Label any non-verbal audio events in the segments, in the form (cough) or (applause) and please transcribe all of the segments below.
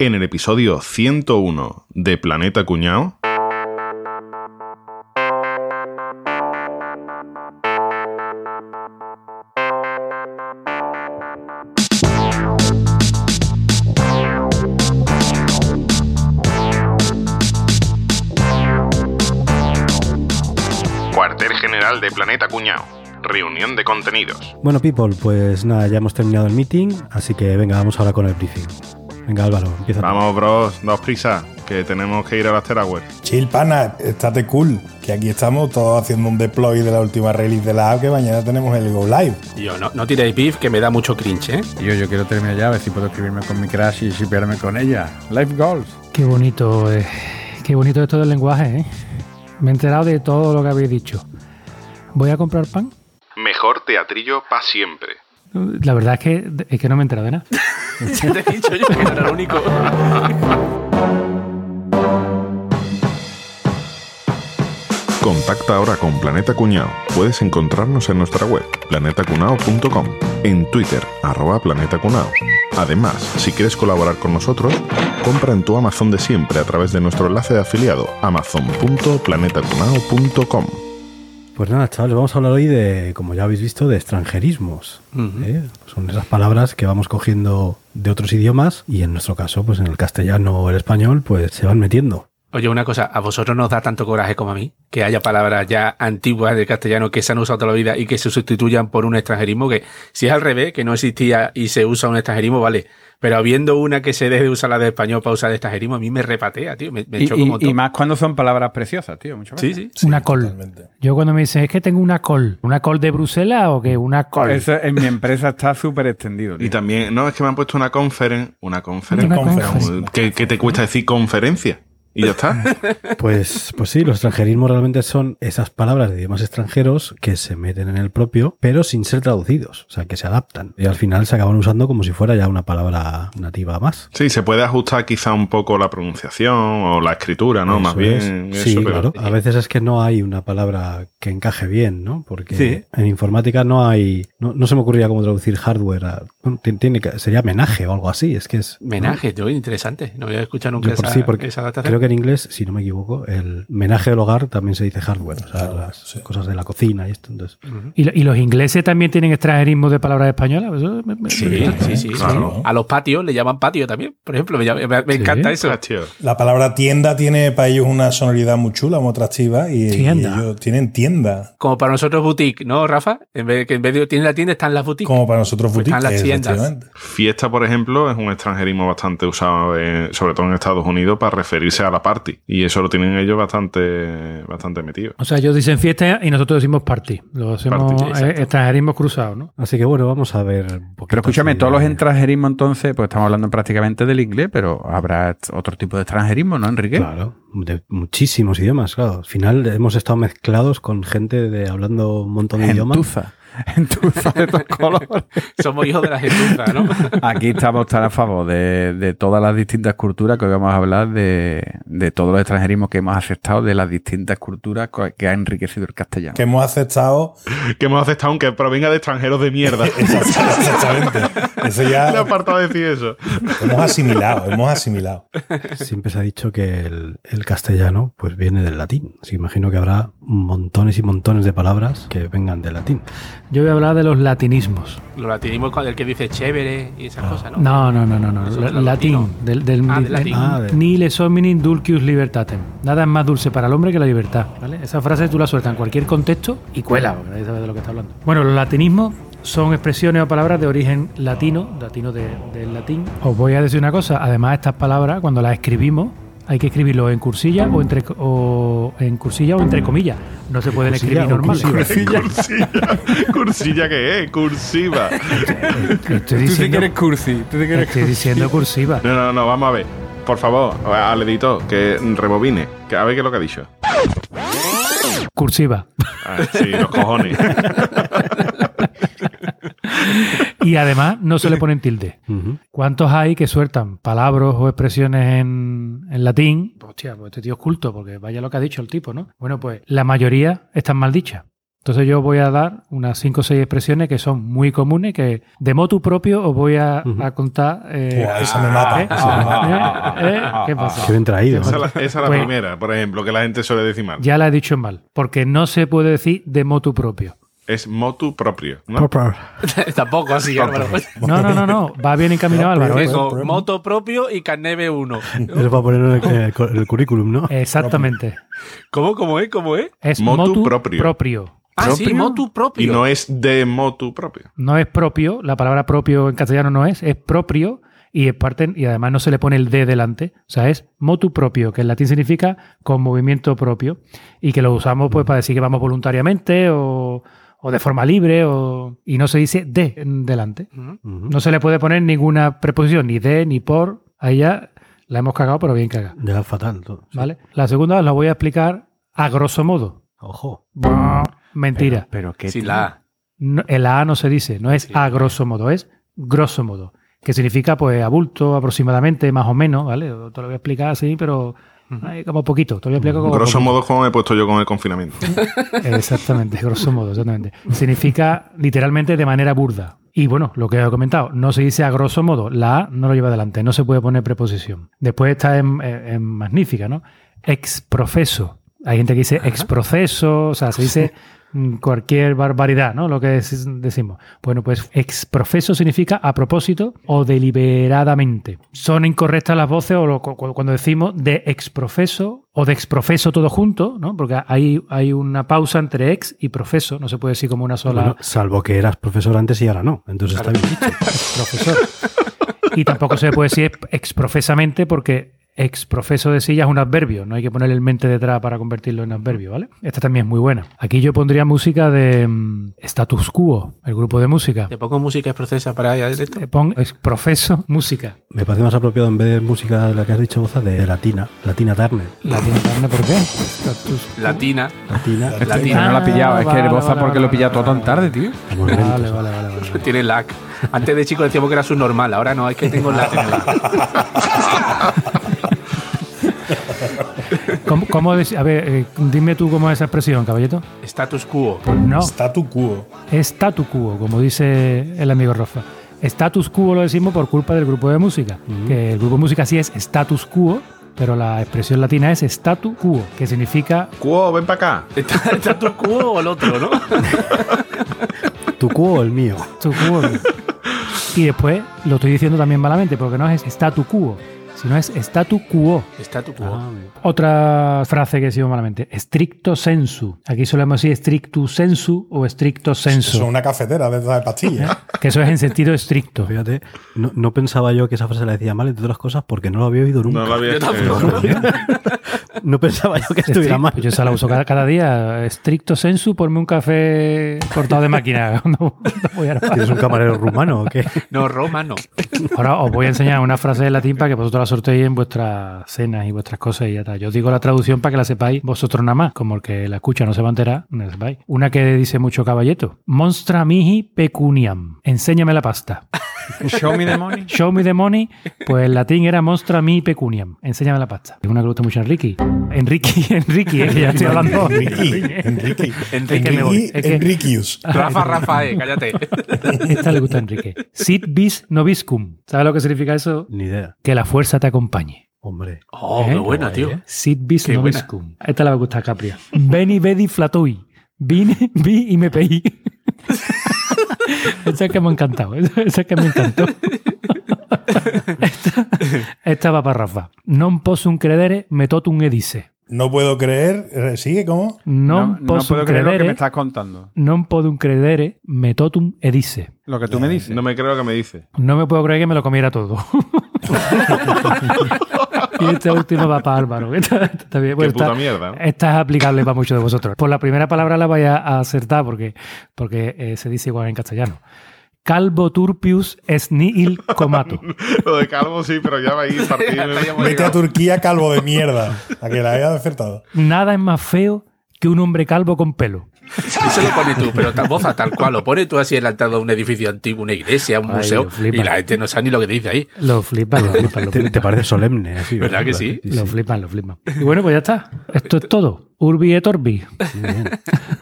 en el episodio 101 de Planeta Cuñao. Cuartel General de Planeta Cuñao. Reunión de contenidos. Bueno, people, pues nada, ya hemos terminado el meeting, así que venga, vamos ahora con el briefing. Venga, Álvaro, empieza. tú. Vamos, bros, dos prisas, que tenemos que ir a las Teraware. Chill, pana, estate cool. Que aquí estamos todos haciendo un deploy de la última release de la app, que mañana tenemos el Go Live. Y Yo, no, no tiréis beef, que me da mucho cringe, ¿eh? Y yo, yo quiero terminar ya, a ver si puedo escribirme con mi crush y shipearme con ella. Life goals. Qué bonito, eh. qué bonito esto del lenguaje, ¿eh? Me he enterado de todo lo que habéis dicho. ¿Voy a comprar pan? Mejor teatrillo pa' siempre. La verdad es que, es que no me he enterado de nada. (laughs) Ya te he dicho yo que era el único. Contacta ahora con Planeta Cuñao. Puedes encontrarnos en nuestra web, planetacunao.com, en Twitter, arroba planetacunao. Además, si quieres colaborar con nosotros, compra en tu Amazon de siempre a través de nuestro enlace de afiliado, amazon.planetacunao.com. Pues nada, chavales, vamos a hablar hoy de, como ya habéis visto, de extranjerismos. ¿eh? Son esas palabras que vamos cogiendo de otros idiomas y en nuestro caso, pues en el castellano o el español, pues se van metiendo. Oye, una cosa, ¿a vosotros nos da tanto coraje como a mí? Que haya palabras ya antiguas del castellano que se han usado toda la vida y que se sustituyan por un extranjerismo que, si es al revés, que no existía y se usa un extranjerismo, vale. Pero habiendo una que se deje de usar la de español para usar el extranjerismo, a mí me repatea, tío. Me, me Y, choca y- y más cuando son palabras preciosas, tío, muchas Sí, veces. sí. una col. totalmente. Yo cuando me dicen, es que tengo una col. ¿Una col de Bruselas o que una col? Eso en mi empresa está súper extendido. tío. Y también, no, es que me han puesto una conference, una conference, Una conference. ¿Qué, qué te cuesta decir conferencia? Y ya está. (laughs) Pues, pues sí, los extranjerismos realmente son esas palabras de idiomas extranjeros que se meten en el propio, pero sin ser traducidos, o sea, que se adaptan. Y al final se acaban usando como si fuera ya una palabra nativa más. Sí, se puede ajustar quizá un poco la pronunciación o la escritura, ¿no? Eso Más bien. eso, sí, pero- claro. A veces es que no hay una palabra que encaje bien, ¿no? Porque Sí. en informática no hay. No, no se me ocurría cómo traducir hardware. a- bueno, tiene, que, sería menaje o algo así. Es que es. Menaje, tío, interesante. No había escuchado nunca Yo por esa, sí, porque esa adaptación. creo que en inglés, si no me equivoco, el menaje del hogar también se dice hardware, o sea, las sí. cosas de la cocina y esto. Entonces, ¿Y, lo- y los ingleses también tienen extranjerismo de palabras españolas? Eso me- me- Sí, me- sí, sí. Claro. A los patios le llaman patio también, por ejemplo. Me, llama- me- me Sí. encanta eso. Tío. La palabra tienda tiene para ellos una sonoridad muy chula, muy atractiva, y, y Tienda. ellos tienen tienda, Como para nosotros boutique, ¿no, Rafa? En vez de que en vez de tiene la tienda están las boutiques. como para nosotros Pues boutique. están las tiendas. Fiesta, por ejemplo, es un extranjerismo bastante usado, eh, sobre todo en Estados Unidos, para referirse a la party. Y eso lo tienen ellos bastante, bastante metido. O sea, ellos dicen fiesta y nosotros decimos party. Lo hacemos Party, eh, exacto. extranjerismos cruzados, ¿no? así que bueno, vamos a ver. un Pero escúchame, todos los extranjerismos entonces, pues estamos hablando prácticamente del inglés, pero habrá otro tipo de extranjerismo, ¿no, Enrique? Claro, de muchísimos idiomas, claro. Al final hemos estado mezclados con gente de hablando un montón de idiomas. (laughs) Gentuza de todos colores. (laughs) Somos hijos de la gentuza, ¿no? (laughs) Aquí estamos tan a favor de, de todas las distintas culturas que hoy vamos a hablar de, de todos los extranjerismos que hemos aceptado de las distintas culturas que ha enriquecido el castellano. Que hemos aceptado. Que hemos aceptado aunque provenga de extranjeros de mierda. Exactamente. Eso Le ya apartado de decir eso. hemos asimilado, hemos asimilado. Siempre se ha dicho que el, el castellano pues viene del latín. Así que imagino que habrá montones y montones de palabras que vengan del latín. Yo voy a hablar de los latinismos. Lo latinismo con el que dice chévere y esas cosas, ¿no? No, no, no, no. no. Latín. Del, del, Ah, del del- latín. Ah, de- Nihil hominis dulcius libertatem. Nada es más dulce para el hombre que la libertad. ¿vale? Esa frase tú la sueltas en cualquier contexto y cuela, porque nadie sabe de lo que está hablando. Bueno, los latinismos son expresiones o palabras de origen latino, latino de- del latín. Os voy a decir una cosa, además estas palabras, cuando las escribimos, hay que escribirlo en cursilla o entre o en cursilla o entre comillas. No se pueden escribir normal. Cursilla. ¿Cursilla (laughs) qué es? Cursiva. Estoy diciendo, cursi, tú te quieres estoy diciendo cursiva. No, no, no, vamos a ver. Por favor, al editor, que rebobine. Que a ver qué es lo que ha dicho. Cursiva. Ah, sí, los cojones. (laughs) (laughs) Y además no se le ponen tilde. ¿Cuántos hay que sueltan palabras o expresiones en, en latín? Hostia, pues este tío es culto, porque vaya lo que ha dicho el tipo, ¿no? Bueno, pues la mayoría están mal dichas. Entonces yo voy a dar unas 5 o 6 expresiones que son muy comunes, que de motu propio os voy a, a contar... eh, Buah, esa me mata. ¿eh? esa me mata. (laughs) ¿Eh? ¿Eh? ¿Qué pasa? Qué bien traído. Esa es la, esa es la Pues- primera, por ejemplo, que la gente suele decir mal. Ya la he dicho mal, porque no se puede decir de motu propio. Es motu propio. ¿no? (laughs) Tampoco así, Álvaro. No, no, no, no. Va bien encaminado Álvaro. ¿eh? Tengo moto propio y carnet B1. (laughs) Eso para ponerlo en el, en el cu- en el currículum, ¿no? Exactamente. ¿Cómo, cómo es? ¿Cómo es? Es Motu motu, propio. propio. Ah, sí, ¿Propio? motu propio. Y no es de motu propio. No es propio, la palabra propio en castellano no es, es propio y es parte, y además no se le pone el de delante. O sea, es motu propio, que en latín significa con movimiento propio, y que lo usamos pues para decir que vamos voluntariamente o, o de forma libre, o, y no se dice de en delante. No se le puede poner ninguna preposición, ni de, ni por. Ahí ya la hemos cagado, pero bien cagada. Ya fatal todo. Sí. ¿Vale? La segunda la voy a explicar a grosso modo. Ojo. Mentira. Pero que Sin la A. No, el A no se dice, no es Sí. a grosso modo, es grosso modo, que significa pues abulto aproximadamente, más o menos, ¿vale? Te lo voy a explicar así, pero como poquito, te lo explicar como Grosso poquito. modo, como me he puesto yo con el confinamiento. (laughs) Exactamente, grosso modo, exactamente. Significa literalmente de manera burda. Y bueno, lo que he comentado, no se dice a grosso modo, la A no lo lleva adelante, no se puede poner preposición. Después está en, en- en magnífica, ¿no? Ex profeso. Hay gente que dice ex proceso, o sea, se dice cualquier barbaridad, ¿no? Lo que decimos. Bueno, pues ex profeso significa a propósito o deliberadamente. Son incorrectas las voces o lo- cuando decimos de ex profeso o de ex profeso todo junto, ¿no? Porque hay, hay una pausa entre ex y profeso, no se puede decir como una sola Bueno, salvo que eras profesor antes y ahora no. Entonces está bien dicho. (laughs) profesor. Y tampoco se puede decir exprofesamente porque exprofeso de silla es un adverbio, no hay que ponerle el mente detrás para convertirlo en adverbio, ¿vale? Esta también es muy buena. Aquí yo pondría música de mm, Status Quo, el grupo de música. ¿Te pongo música procesa para allá directo? Pon exprofeso música. Me parece más apropiado en vez de música de la que has dicho, Boza, de latina. Latina Turner. Latina Turner, ¿por qué? Status Latina. Latina. Latina. no lo ha pillado. es que Vale, Boza, vale, porque vale, lo he pillado vale, todo tan tarde, tío? Vale, vale, vale, vale. (laughs) Tiene lag. Antes de chico decíamos que era subnormal, ahora no, es que tengo lag. (laughs) (laughs) ¿Cómo, cómo a ver, eh, dime tú cómo es esa expresión, caballito. Status quo. Pues no. Statu quo. Statu quo, como dice el amigo Rafa. Status quo lo decimos por culpa del grupo de música. Que el grupo de música sí es status quo, pero la expresión latina es statu quo, que significa Cuo, ven para acá. Está- ¿Status quo o el otro, no? (laughs) Tu cuo o el mío. statu quo. y después lo estoy diciendo también malamente, porque no es statu quo, sino es statu quo. Status quo. Ah, Otra frase que decimos malamente, stricto sensu. Aquí solemos decir strictu sensu o stricto Eso es sensu, una cafetera de pastillas. (laughs) que eso es en sentido estricto. Fíjate, no, no pensaba yo que esa frase la decía mal, entre otras cosas, porque no lo había oído nunca. No lo había eh, No pensaba yo que estuviera mal. Yo esa la uso cada, cada día. Stricto sensu, ponme un café cortado de máquina. (laughs) grabar. ¿Tienes un camarero rumano o qué? No, Roma no. Ahora os voy a enseñar una frase de latín para que vosotros la sorteéis en vuestras cenas y vuestras cosas y ya está. Yo digo la traducción para que la sepáis vosotros nada más. Como el que la escucha no se va a enterar, no la sepáis. Una que dice mucho caballeto. Monstra mihi pecuniam. Enséñame la pasta. Show me the money. Show me the money, pues en latín era monstra mi pecuniam. Enséñame la pasta. Es una que le gusta mucho a Enrique. Enrique, (laughs) Enrique, que ya estoy hablando. Enrique, Enrique. Enrique me voy. Enrique, Es que- Enriquius. (laughs) Rafa, Rafael, cállate. (laughs) Esta le gusta a Enrique. Sit bis noviscum. ¿Sabes lo que significa eso? Ni idea. Que la fuerza te acompañe. Hombre. Oh, ¿Eh? qué buena, Guay, tío. ¿eh? Sit bis Qué buena. noviscum. Esta le va a gustar a Capria. Veni, vedi, flatui. Vine, vi y me peí. Esa es que me ha encantado. Esa esa es que me encantó. esta, esta va para Rafa. Non possum credere metotum edice. No puedo creer. eh, ¿Sigue cómo? Non no possum puedo creer lo que me estás contando. non podum credere metotum edice. Lo que tú me dices. No me creo lo que me dice. No me puedo creer que me lo comiera todo. (laughs) y esta última va para Álvaro. Esta, esta está bien. Qué Bueno, puta mierda. ¿no? esta es aplicable para muchos de vosotros. Por la primera palabra la vais a acertar porque, porque eh, se dice igual en castellano. Calvo turpius es nihil comato. (laughs) Lo de calvo sí, pero ya va partido. Hasta ya hemos Vete a. Turquía, calvo de mierda. A que la haya acertado. Nada es más feo que un hombre calvo con pelo. Eso lo pones tú, pero tal boza tal cual. Lo pones tú así en la entrada de un edificio antiguo, una iglesia, un Ay, museo, y la gente no sabe ni lo que dice ahí. Lo flipan, lo flipan, lo (laughs) Te, flipan. te parece solemne, así. ¿Verdad que sí? Lo flipan, lo flipan. Y bueno, pues ya está. Esto es todo. Urbi et orbi. Bien.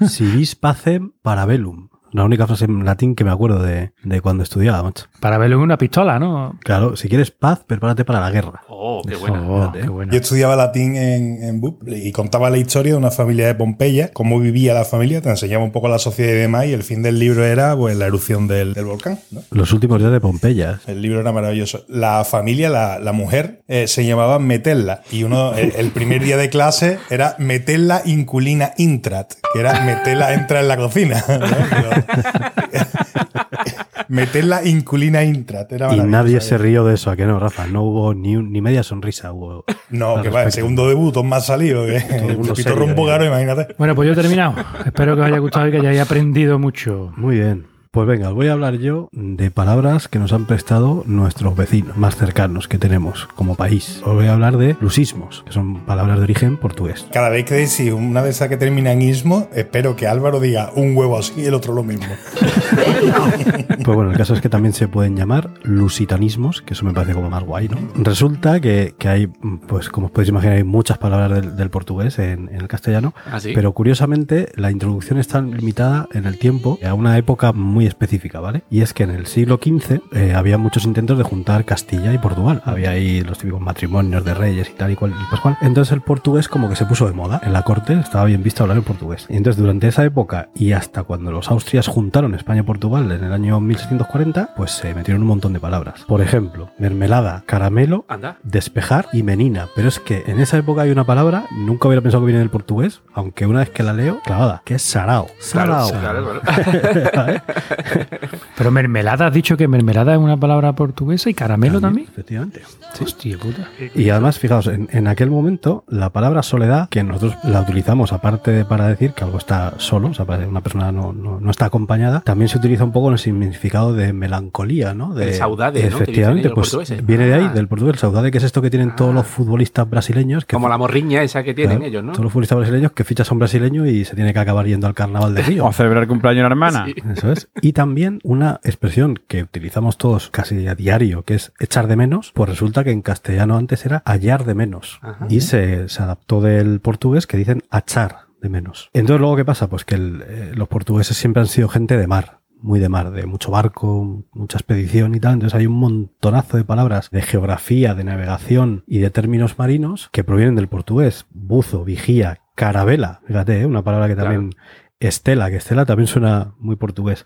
Si vis pacem parabellum. La única frase en latín que me acuerdo de, de cuando estudiaba, macho. Para verlo en una pistola, ¿no? Claro, si quieres paz, prepárate para la guerra. Oh, qué buena. Oh, qué bueno. Yo estudiaba latín en, en BUP y contaba la historia de una familia de Pompeya, cómo vivía la familia, te enseñaba un poco la sociedad y demás, y el fin del libro era pues la erupción del, del volcán. ¿no? Los últimos días de Pompeya. El libro era maravilloso. La familia, la, la mujer, eh, se llamaba Metella. Y uno, el, el primer día de clase era Metella inculina intrat, que era Metella entra en la cocina. (laughs) ¿no? (laughs) Pero- Metella inculina intrat. Era Y nadie se rió de eso, ¿a que no, Rafa? No hubo ni, un- ni media sonrisa. Hubo No, que va, el segundo debut, más salido. Que el serio un poco caro, imagínate. Bueno, pues yo he terminado. Espero que os haya gustado y que hayáis aprendido mucho. Muy bien. Pues venga, os voy a hablar yo de palabras que nos han prestado nuestros vecinos más cercanos que tenemos como país. Os voy a hablar de lusismos, que son palabras de origen portugués. Cada vez que decís una de esas que termina en ismo, espero que Álvaro diga un huevo así y el otro lo mismo. (laughs) Pues bueno, el caso es que también se pueden llamar lusitanismos, que eso me parece como más guay, ¿no? Resulta que, que hay, pues como os podéis imaginar, hay muchas palabras del, del portugués en, en el castellano, ¿Ah, sí? pero curiosamente la introducción está limitada en el tiempo a una época muy específica, ¿vale? Y es que en el siglo XV eh, había muchos intentos de juntar Castilla y Portugal. Había ahí los típicos matrimonios de reyes y tal y cual y pascual. Entonces el portugués como que se puso de moda. En la corte estaba bien visto hablar el portugués. Y entonces durante esa época y hasta cuando los austrias juntaron España y Portugal en el año 1640, pues se metieron un montón de palabras. Por ejemplo, mermelada, caramelo, Anda. despejar y menina. Pero es que en esa época hay una palabra, nunca hubiera pensado que viene del portugués, aunque una vez que la leo, clavada, que es sarao. Sarao. claro, claro. (laughs) (laughs) (laughs) Pero mermelada, has dicho que mermelada es una palabra portuguesa y caramelo también. Efectivamente. Hostia puta. Y además, fijaos, en, en aquel momento, la palabra soledad, que nosotros la utilizamos aparte de para decir que algo está solo, o sea, para que una persona no, no- no está acompañada, también se utiliza un poco en el significado de melancolía, ¿no? De El saudade, Efectivamente, pues viene de ahí, Ah. del portugués, el saudade, que es esto que tienen todos los futbolistas brasileños. Que Como la morriña esa que tienen Claro, ellos, ¿no? Todos los futbolistas brasileños que fichas a un brasileño y se tiene que acabar yendo al carnaval de Río. O celebrar el cumpleaños de una hermana. Sí. Eso es. Y también una expresión que utilizamos todos casi a diario, que es echar de menos, pues resulta que en castellano antes era hallar de menos. Ajá. Y se, se adaptó del portugués que dicen achar de menos. Entonces luego, ¿qué pasa? Pues que el, eh, los portugueses siempre han sido gente de mar. Muy de mar, de mucho barco, mucha expedición y tal. Entonces hay un montonazo de palabras de geografía, de navegación y de términos marinos que provienen del portugués. Buzo, vigía, carabela. Fíjate, ¿eh? una palabra que Claro. Estela, que Estela también suena muy portugués.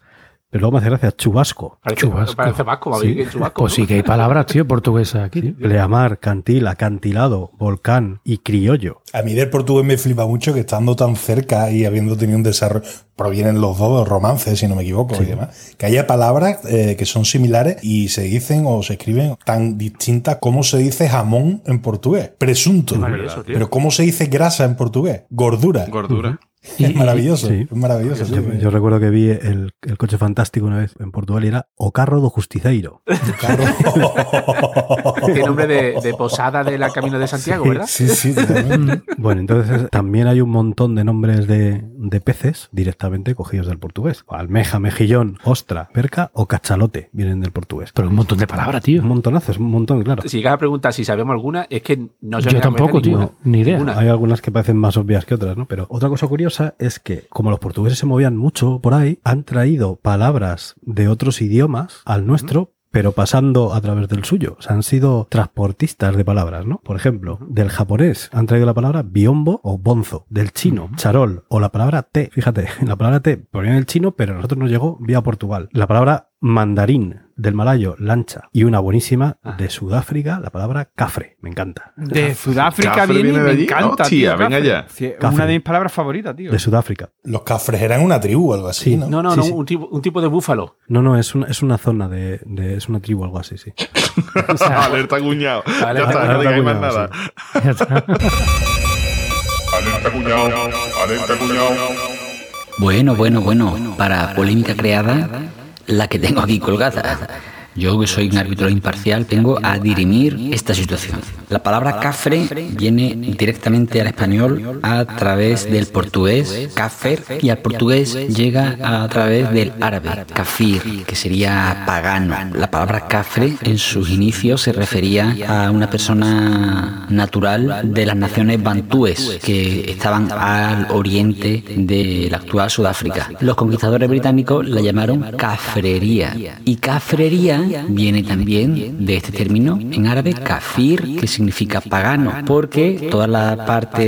Pero luego me hace gracia, chubasco. Parece, Chubasco. parece vasco, Sí. que chubasco. Pues sí que hay palabras, tío, portuguesas aquí. tío. Pleamar, cantil, acantilado, volcán y criollo. A mí del portugués me flipa mucho que estando tan cerca y habiendo tenido un desarrollo, provienen los dos romances, si no me equivoco, y demás, que haya palabras eh, que son similares y se dicen o se escriben tan distintas como se dice jamón en portugués, presunto. Pero ¿cómo se dice grasa en portugués? Gordura. Gordura. Es maravilloso, sí. es maravilloso. sí. Yo, recuerdo que vi el, el coche fantástico una vez en Portugal y era O carro do Justiceiro. (laughs) Tiene nombre de, de posada de la Camino de Santiago, ¿verdad? Sí, sí. (laughs) Bueno, entonces también hay un montón de nombres de, de peces directamente cogidos del portugués. Almeja, mejillón, ostra, perca o cachalote vienen del portugués. Pero un montón de palabras, tío. Un montonazo, es un montón, claro. Si llegas a preguntar si sabemos alguna, es que no se Yo tampoco, tío. ninguna. Ni idea. Ninguna. Hay algunas que parecen más obvias que otras, ¿no? Pero otra cosa curiosa es que, como los portugueses se movían mucho por ahí, han traído palabras de otros idiomas al nuestro. Pero pasando a través del suyo. O sea, han sido transportistas de palabras, ¿no? Por ejemplo, del japonés han traído la palabra biombo o bonzo. Del chino, charol. O la palabra té. Fíjate, (laughs) la palabra té proviene del chino, pero a nosotros nos llegó vía Portugal. La palabra mandarín del malayo, lancha. Y una buenísima de Sudáfrica, la palabra cafre. Me encanta. De Sudáfrica Cafre viene viene de me allí. encanta, Hostia, tío. venga ya. Sí, es Cafre. una de mis palabras favoritas, tío. De Sudáfrica. Los cafres eran una tribu o algo así, Sí. ¿no? No, no, Sí, no, sí. Un, tipo, un tipo de búfalo. No, no, es una, es una zona de, de- Es una tribu o algo así, sí. (laughs) Alerta cuñado. Vale, ya está, no digáis más cuñado, nada. Ya está. Alerta cuñado, alerta cuñado. Bueno, bueno, bueno. Para polémica creada, la que tengo aquí colgada. Yo, que soy un árbitro imparcial, vengo a dirimir esta situación. La palabra cafre viene directamente al español a través del portugués, cafer, y al portugués llega a través del árabe, kafir, que sería pagano. La palabra cafre en sus inicios se refería a una persona natural de las naciones bantúes que estaban al oriente de la actual Sudáfrica. Los conquistadores británicos la llamaron cafrería. Y cafrería viene también de este término en árabe kafir, que significa pagano, porque toda la parte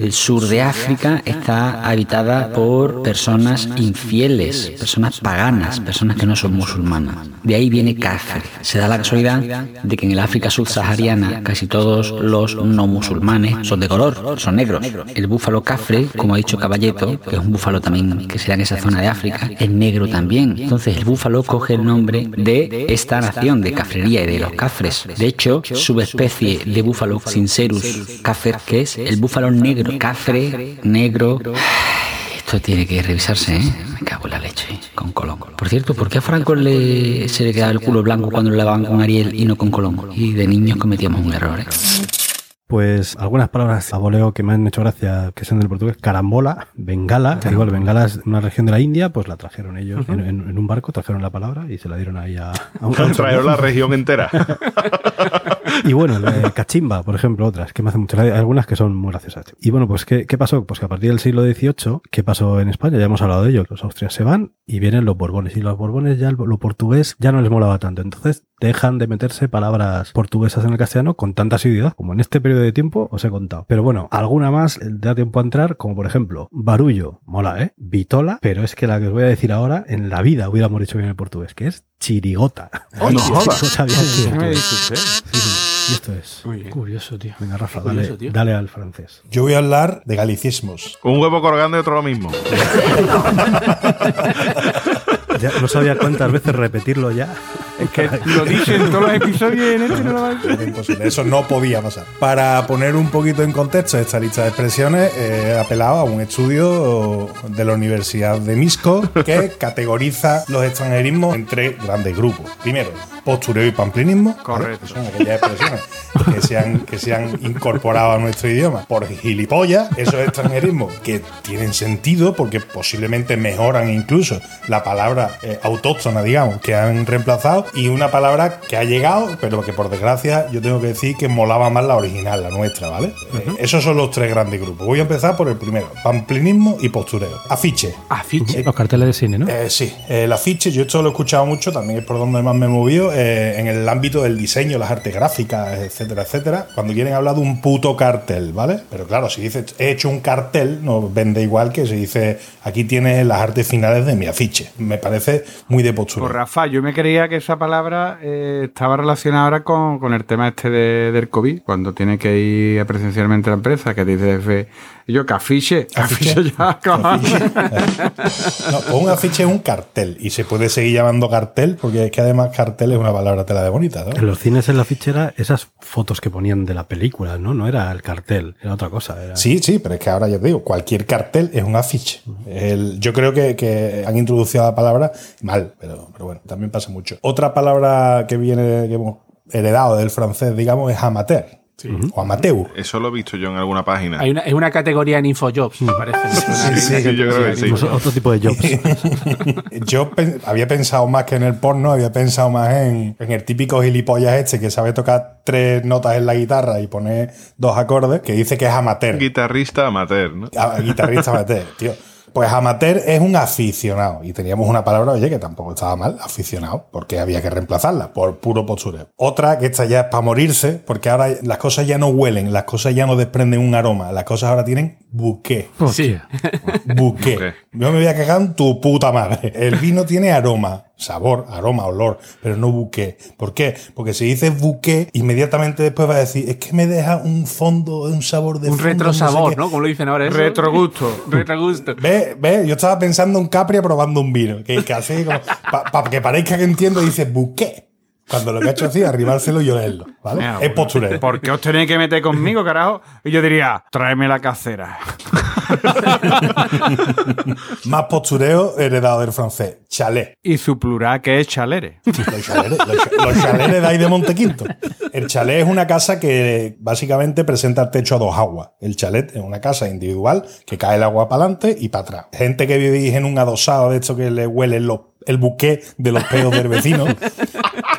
del sur de África está habitada por personas infieles, personas paganas, personas que no son musulmanas. De ahí viene kafir. Se da la casualidad de que en el África subsahariana casi todos los no musulmanes son de color, son negros. El búfalo cafre, como ha dicho Caballeto, que es un búfalo también que se da en esa zona de África, es negro también. Entonces el búfalo coge el nombre de esta nación de cafrería y de los cafres. De hecho, subespecie de búfalo sincerus cafer, que es el búfalo negro, cafre, negro. Esto tiene que revisarse, ¿eh? Me cago en la leche, con Colón. Por cierto, ¿por qué a Franco le, se le queda el culo blanco cuando lo lavaban con Ariel y no con Colón? Y de niños cometíamos un error, ¿eh? Pues algunas palabras a voleo que me han hecho gracia, que son del portugués, carambola, bengala, que igual bengala es una región de la India, pues la trajeron ellos en, en- en un barco, trajeron la palabra y se la dieron ahí a, a un (laughs) Trajeron la región entera. (laughs) Y bueno, cachimba, por ejemplo, otras que me hacen mucho. Hay algunas que son muy graciosas. Y bueno, pues ¿qué, qué pasó? Pues que a partir del siglo XVIII, ¿qué pasó en España? Ya hemos hablado de ello. Los austrias se van y vienen los borbones. Y los borbones ya, lo portugués ya no les molaba tanto. Entonces dejan de meterse palabras portuguesas en el castellano con tanta asiduidad como en este periodo de tiempo os he contado. Pero bueno, alguna más eh, da tiempo a entrar, como por ejemplo, barullo, mola, ¿eh? Vitola, pero es que la que os voy a decir ahora, en la vida hubiéramos dicho bien el portugués, que es chirigota. Oh, no. (laughs) Sí, sí. Y esto es. Muy bien. Curioso, tío. Venga, Rafa, dale, tío. dale al francés. Yo voy a hablar de galicismos. Un huevo colgando y otro lo mismo. (laughs) Ya no sabía cuántas veces repetirlo ya. (laughs) Es que lo dice en todos los episodios y en este no lo va a decir. Era imposible, eso no podía pasar. Para poner un poquito en contexto esta lista de expresiones, he apelado a un estudio de la Universidad de Misco que (laughs) categoriza los extranjerismos en tres grandes grupos. Primero, postureo y pamplinismo. Correcto. Son aquellas expresiones que se, han, que se han incorporado a nuestro idioma por gilipollas, esos extranjerismos que tienen sentido porque posiblemente mejoran incluso la palabra eh, autóctona, digamos, que han reemplazado y una palabra que ha llegado, pero que por desgracia yo tengo que decir que molaba más la original, la nuestra, ¿vale? Eh, esos son los tres grandes grupos. Voy a empezar por el primero, pamplinismo y postureo. Afiche. Afiche. Los carteles de cine, ¿no? Eh, sí, el afiche, yo esto lo he escuchado mucho, también es por donde más me he movido, eh, en el ámbito del diseño, las artes gráficas, etcétera, etcétera, cuando quieren hablar de un puto cartel, ¿vale? Pero claro, si dices he hecho un cartel, no vende igual que si dice aquí tienes las artes finales de mi afiche. Me parece muy de postura. Pues Rafa, yo me creía que esa palabra eh, estaba relacionada ahora con, con el tema este de- del COVID, cuando tiene que ir presencialmente a la empresa, que dice fe- y yo, que afiche, (laughs) Afiche. afiche ya, cabrón. No, pues un afiche es un cartel y se puede seguir llamando cartel porque es que además cartel es una palabra tela de bonita, ¿no? En los cines en la fichera, esas fotos que ponían de la película, ¿no? No era el cartel, era otra cosa. Era... Sí, sí, pero es que ahora ya te digo, cualquier cartel es un afiche. El- yo creo que, que han introducido la palabra mal, pero, pero bueno, también pasa mucho. Otra palabra que viene, que hemos heredado del francés, digamos, es amateur. O amateur. Eso lo he visto yo en alguna página. Hay una, es una categoría en InfoJobs, me parece. sí, yo creo que sí. Otro tipo de jobs. (laughs) Yo había pensado más que en el porno, había pensado más en, en el típico gilipollas este que sabe tocar tres notas en la guitarra y poner dos acordes, que dice que es amateur. Guitarrista amateur, ¿no? a- guitarrista amateur, tío. Pues amateur es un aficionado. Y teníamos una palabra, oye, que tampoco estaba mal, aficionado, porque había que reemplazarla por puro postureo. Otra, que esta ya es para morirse, porque ahora las cosas ya no huelen, las cosas ya no desprenden un aroma, las cosas ahora tienen bouquet. Sí. Bouquet. Bouquet. Yo me voy a cagar en tu puta madre. El vino tiene aroma, sabor, aroma, olor, pero no bouquet. ¿Por qué? Porque si dices bouquet, inmediatamente después vas a decir, es que me deja un fondo, un sabor de Un fondo, no sé retrosabor, qué". ¿no? Como lo dicen ahora. eso. Retrogusto. (laughs) Retrogusto. Ve, ve, yo estaba pensando en Capria probando un vino, que, que así como, para que parezca que entiendo, dice buqué. Cuando lo que ha hecho así es arrimárselo y olerlo, ¿vale? Mira, es postureo. ¿Por qué os tenéis que meter conmigo, carajo? Y yo diría, tráeme la casera. (laughs) Más postureo heredado del francés. Chalet. Y su plural, que es chalere. Los chaleres, los, cha- los chaleres de ahí de Montequinto. El chalet es una casa que básicamente presenta el techo a dos aguas. El chalet es una casa individual que cae el agua para adelante y para atrás. Gente que vivís en un adosado de esto que le huele los- el buque de los peos del vecino.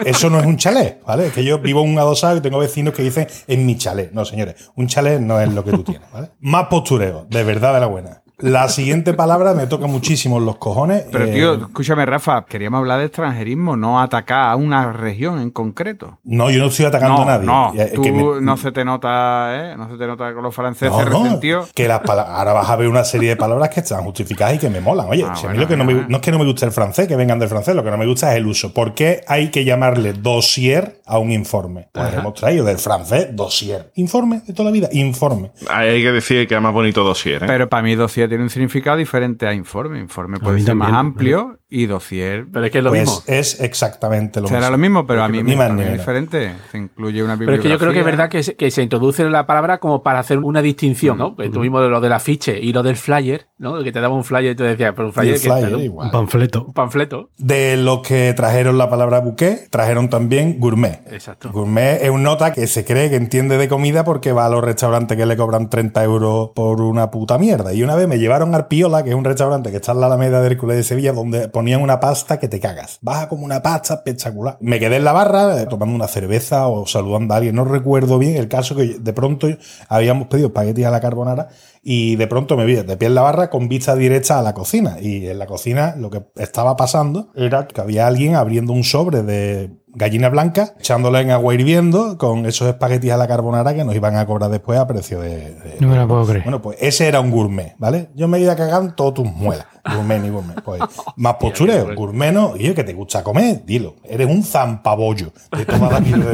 Eso no es un chalet, ¿vale? Es que yo vivo en un adosado y tengo vecinos que dicen en mi chalet. No, señores, un chalet no es lo que tú tienes, ¿vale? Más postureo, de verdad de la buena. La siguiente palabra me toca muchísimo los cojones. Pero, eh, tío, escúchame, Rafa, queríamos hablar de extranjerismo, no atacar a una región en concreto. no, yo no estoy atacando no, a nadie. no, Eh, tú que me- no se te nota, ¿eh? No se te nota con los franceses No, no, resentidos. que las ahora vas a ver una serie de palabras que están justificadas y que me molan. Oye, Ah, si a mí bueno, lo que no, me, bueno. no es que no me guste el francés, que vengan del francés, lo que no me gusta es el uso. ¿Por qué hay que llamarle dossier a un informe? Pues hemos traído del francés dossier. Informe de toda la vida, informe. Hay que decir que es más bonito dossier, ¿eh? Pero para mí dossier tiene un significado diferente a informe. Informe puede ser más amplio y dossier Pero es que es lo Pues mismo. es exactamente lo será mismo. lo mismo, pero a mí Ni me menos. diferente. Se incluye una Pero es que yo creo que es verdad que se, que se introduce la palabra como para hacer una distinción, ¿no? Pues tuvimos lo del afiche y lo del flyer, ¿no? Que te daba un flyer y te decía, pero un Y flyer, el que flyer, te un- panfleto. un panfleto. De los que trajeron la palabra bouquet, trajeron también gourmet. Exacto. Gourmet es un nota que se cree que entiende de comida porque va a los restaurantes que le cobran 30 euros por una puta mierda. Y una vez me llevaron al Piola, que es un restaurante que está en la Alameda de Hércules de Sevilla, donde una pasta que te cagas. Baja como una pasta espectacular. Me quedé en la barra eh, tomando una cerveza o saludando a alguien. No recuerdo bien el caso que de pronto habíamos pedido espaguetis a la carbonara y de pronto me vi de pie en la barra con vista directa a la cocina. Y en la cocina lo que estaba pasando era que había alguien abriendo un sobre de gallina blanca, echándola en agua hirviendo con esos espaguetis a la carbonara que nos iban a cobrar después a precio de... de- No me la puedo creer. Bueno, pues ese era un gourmet, ¿vale? Yo me iba a cagar en todas tus muelas. Gourmet ni gourmet. Pues (laughs) más postureo. Gourmet no. Y que te gusta comer, dilo. Eres un zampabollo de toda la vida.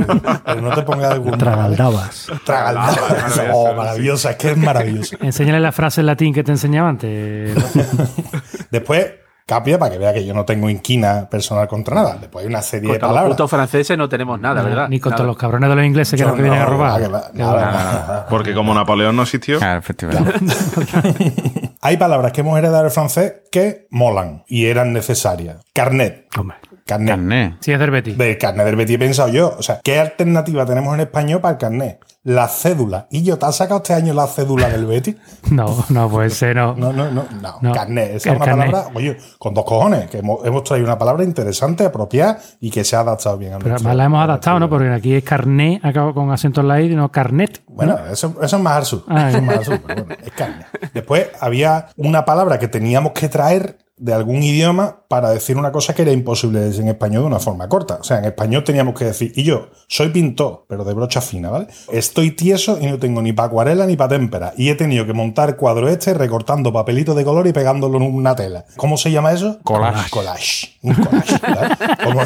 Pero no te pongas de gourmet. ¿vale? Tragaldabas. Tragaldabas. (laughs) Oh, maravillosa. Es que es maravillosa. Enséñale la frase en latín que te enseñaba antes. (laughs) Después, Capia, para que vea que yo no tengo inquina personal contra nada. Después hay una serie de Contra los palabras. franceses no tenemos nada, ¿verdad? Ni contra Nada. los cabrones de los ingleses que Yo es lo que vienen a robar. nada, nada. Porque como Napoleón no existió, Claro, efectivamente. (laughs) Hay palabras que hemos heredado del francés que molan y eran necesarias. Carnet. Hombre. Carnet. Carné. Sí, es del Betis. Del carnet del Betis he pensado yo. O sea, ¿qué alternativa tenemos en español para el carnet? La cédula. ¿Y yo te has sacado este año la cédula del Betis? (laughs) No, no puede ser, no. No, no, no, no. No. Carnet. Esa El es una carnet. palabra, oye, con dos cojones, que hemos, hemos traído una palabra interesante, apropiada y que se ha adaptado bien a Pero además la hemos adaptado, ¿no? Porque aquí es carné, acabo con acento en la I, y no carnet. Bueno, eso, eso es más al sur. Ah, eso es más al sur, pero bueno, es carne. Después había una palabra que teníamos que traer de algún idioma para decir una cosa que era imposible decir en español de una forma corta. O sea, en español teníamos que decir, y yo soy pintor, pero de brocha fina, ¿vale? Estoy tieso y no tengo ni para acuarela ni para témpera. Y he tenido que montar cuadro este recortando papelito de color y pegándolo en una tela. ¿Cómo se llama eso? Collage. Collage. Un collage. ¿vale? Como,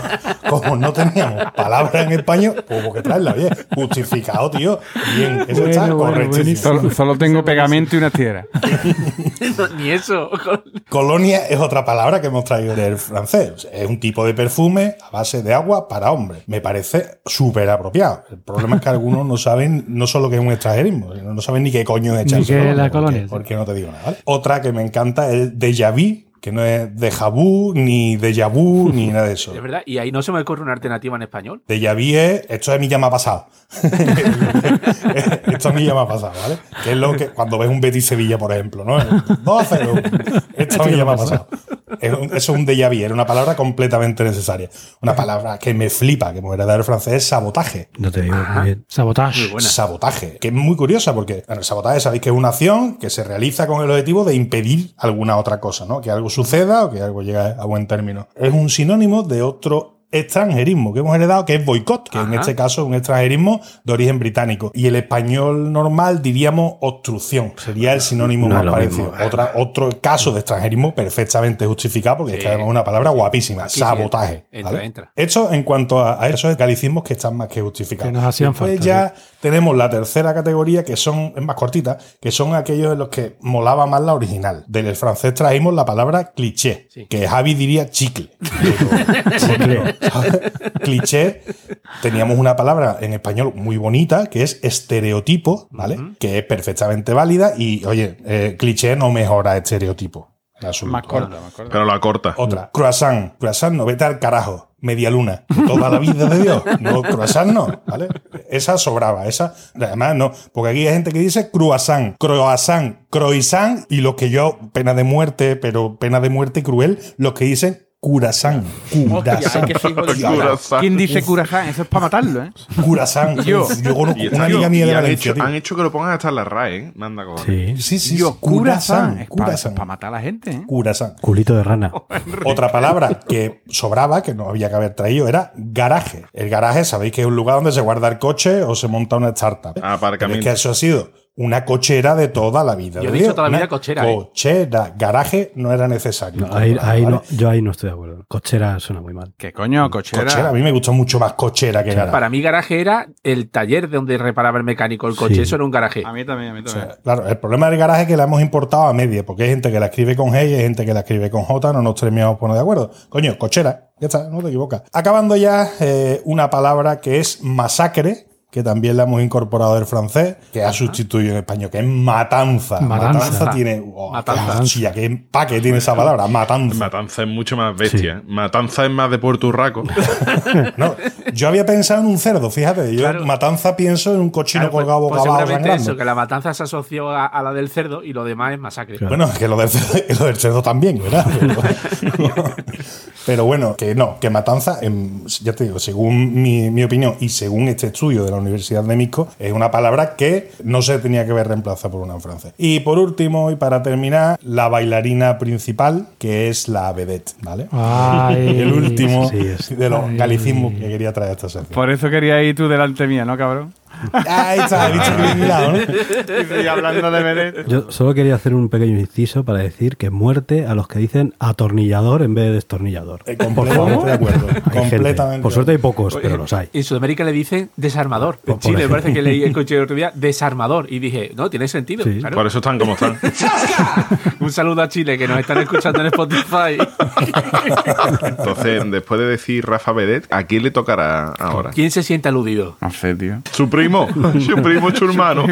como no teníamos palabra en español, pues hubo que traerla, bien. Justificado, tío. Bien, eso está Bueno, bueno, correctísimo. Solo, solo tengo pegamento y una tierra. No, (laughs) ni eso. Colonia es otra palabra que hemos traído del francés. Es un tipo de perfume a base de agua para hombres. Me parece súper apropiado. El problema es que algunos no saben no solo que es un extranjerismo, sino no saben ni qué coño es Ni echarse qué es colonia, la porque- colonia. Porque no te digo nada. ¿vale? Otra que me encanta es déjà vu, que no es déjà vu, ni déjà vu, (laughs) ni nada de eso. Es verdad. Y ahí no se me ocurre una alternativa en español. Déjà vu es, esto a mí ya me ha pasado. (laughs) esto a mí ya me ha pasado, ¿vale? Que es lo que, cuando ves un Betis Sevilla, por ejemplo, ¿no? 12, esto a mí ya me ha pasado. Es un- Eso es un déjà vu, era una palabra completamente necesaria. Una palabra que me flipa, que me hubiera dado el francés, es sabotaje. No te digo muy bien. Sabotage. buena. Sabotaje, que es muy curiosa porque bueno, el sabotaje sabéis que es una acción que se realiza con el objetivo de impedir alguna otra cosa, ¿no? Que algo suceda o que algo llegue a buen término. Es un sinónimo de otro extranjerismo que hemos heredado, que es boicot, que en este caso es un extranjerismo de origen británico. Y el español normal diríamos obstrucción, sería el sinónimo No más parecido. Otra, otro caso de extranjerismo perfectamente justificado, porque es que Sí. además es una palabra guapísima, Aquí sí sabotaje. entra, ¿vale? entra. Esto en cuanto a, a esos galicismos que están más que justificados. Que nos hacían Después falta, ya tenemos la tercera categoría, que son, es más cortita, que son aquellos en los que molaba más la original. Del francés trajimos la palabra cliché, Sí. que Javi diría chicle. (laughs) Pero- (laughs) cliché, teníamos una palabra en español muy bonita que es estereotipo, ¿vale? Que es perfectamente válida y, oye, eh, cliché no mejora estereotipo. Más ¿vale? corta, más corta. Pero la corta. Otra, croissant. Croissant no, vete al carajo. Media luna. Toda la vida de Dios. No, croissant no, ¿vale? Esa sobraba, esa. Además, no. Porque aquí hay gente que dice croissant, croissant, croissant y los que yo, pena de muerte, pero pena de muerte cruel, los que dicen de- Curasán. ¿Quién dice curaján? Eso es para matarlo, ¿eh? Curasán. (laughs) Yo. Yo conozco una amiga mía de han, Valencia. hecho, tío. han hecho que lo pongan hasta en la RAE, ¿eh? Manda cojones. Sí. Sí, sí, Yo. Es para matar a la gente, ¿eh? Curasán. Culito de rana. (laughs) Otra palabra que sobraba, que no había que haber traído, era garaje. El garaje, sabéis que es un lugar donde se guarda el coche o se monta una startup. Aparcamiento. es que eso ha sido una cochera de toda la vida. Yo he dicho Dios. toda la vida cochera, ¿eh? Cochera. Garaje no era necesario. No, ahí, ahí ¿vale? no, yo ahí no estoy de acuerdo. Cochera suena muy mal. ¿Qué coño? Cochera. Cochera, a mí me gustó mucho más cochera que garaje. Para mí, garaje era el taller de donde reparaba el mecánico el coche. Sí. Eso era un garaje. A mí también, a mí O también. sea, claro, el problema del garaje es que la hemos importado a media, porque hay gente que la escribe con G y hay gente que la escribe con J, no nos terminamos poner de acuerdo. Coño, cochera, ya está, no te equivocas. Acabando ya, eh, una palabra que es masacre, que también la hemos incorporado del francés, que ha sustituido en español, que es matanza. Matanza. tiene. oh, Matanza. qué empaque tiene esa palabra, matanza. Matanza es mucho más bestia. ¿eh? Matanza es más de Puerto Urraco. (laughs) No, yo había pensado en un cerdo, fíjate. Yo Claro. matanza pienso en un cochino Claro, pues- colgado pues boca abajo sangrando. eso, que la matanza se asoció a, a la del cerdo y lo demás es masacre. Bueno, es que lo del cerdo, (laughs) lo del cerdo también, ¿verdad? Pero, (laughs) pero bueno, que no, que matanza, em, ya te digo, según mi, mi opinión y según este estudio de la Universidad de Misco, es una palabra que no se tenía que ver reemplazada por una en francés. Y por último, y para terminar, la bailarina principal, que es la vedette, ¿vale? Ay. (laughs) El último Sí, de los galicismos que quería traer a esta sección. Por eso quería ir tú delante mía, ¿no, cabrón? Ahí está, he dicho que bien mirado, ¿no? Y hablando de vedette. Yo solo quería hacer un pequeño inciso para decir que muerte a los que dicen atornillador en vez de destornillador. Eh, completamente de acuerdo. Hay gente. completamente. Por suerte hay pocos, pero los hay. En Sudamérica le dicen desarmador. En Por- por Chile parece que leí el coche el otro día desarmador y dije, no, tiene sentido. Sí. claro. Por eso están como están. (laughs) Un saludo a Chile que nos están escuchando en Spotify. Entonces, después de decir Rafa Vedet, ¿a quién le tocará ahora? ¿Quién se siente aludido? No sé, tío. Su primo. (laughs) Su primo, su hermano.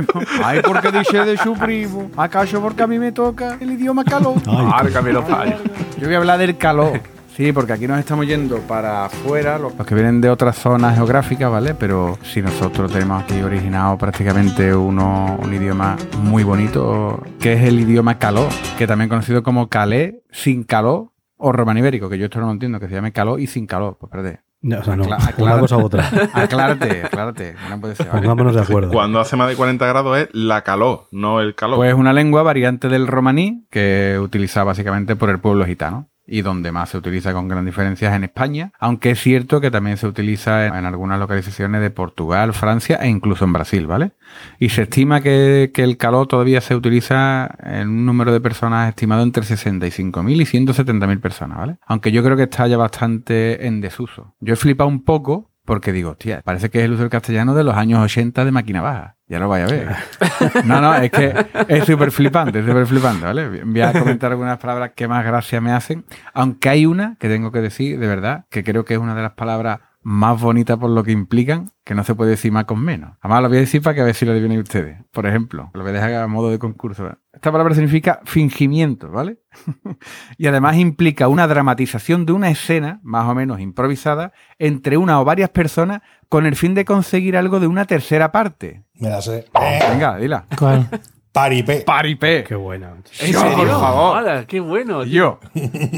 Ay, porque dice de su primo. ¿Acaso porque a mí me toca el idioma calor? (laughs) Ay, los fallos. Yo voy a hablar del calor. Sí, porque aquí nos estamos yendo para afuera, los los que vienen de otras zonas geográficas, ¿vale? Pero si nosotros tenemos aquí originado prácticamente uno, un idioma muy bonito, que es el idioma caló, que también conocido como calé, sin caló o romano ibérico, que yo esto no lo entiendo, que se llame caló y sin caló. Pues espérate. No, o sea, no, Acla- una cosa u otra. (laughs) Aclárate, aclárate. No puede ser. ¿vale? Pongámonos de acuerdo. Cuando hace más de 40 grados es la calor, no el calor. Pues una lengua variante del romaní que utiliza básicamente por el pueblo gitano y donde más se utiliza con gran diferencia es en España, aunque es cierto que también se utiliza en, algunas localizaciones de Portugal, Francia e incluso en Brasil, ¿vale? Y se estima que, que el caló todavía se utiliza en un número de personas estimado entre 65.000 y 170.000 personas, ¿vale? Aunque yo creo que está ya bastante en desuso. Yo he flipado un poco porque digo, hostia, parece que es el uso del castellano de los años 80 de máquina baja. Ya lo vaya a ver. (laughs) No, no, es que es súper flipante, es súper flipante, ¿vale? Voy a comentar algunas palabras que más gracia me hacen, aunque hay una que tengo que decir, de verdad, que creo que es una de las palabras más bonitas por lo que implican, que no se puede decir más con menos. Además, lo voy a decir para que a ver si lo adivinen ustedes. Por ejemplo, lo voy a dejar a modo de concurso. Esta palabra significa fingimiento, ¿vale? (laughs) y además implica una dramatización de una escena, más o menos improvisada, entre una o varias personas con el fin de conseguir algo de una tercera parte. Me la sé. Venga, dila. ¿Cuál? (laughs) paripé. Paripé. Qué buena. ¿En Yo, serio? por favor. Hola, qué bueno. tío. Yo,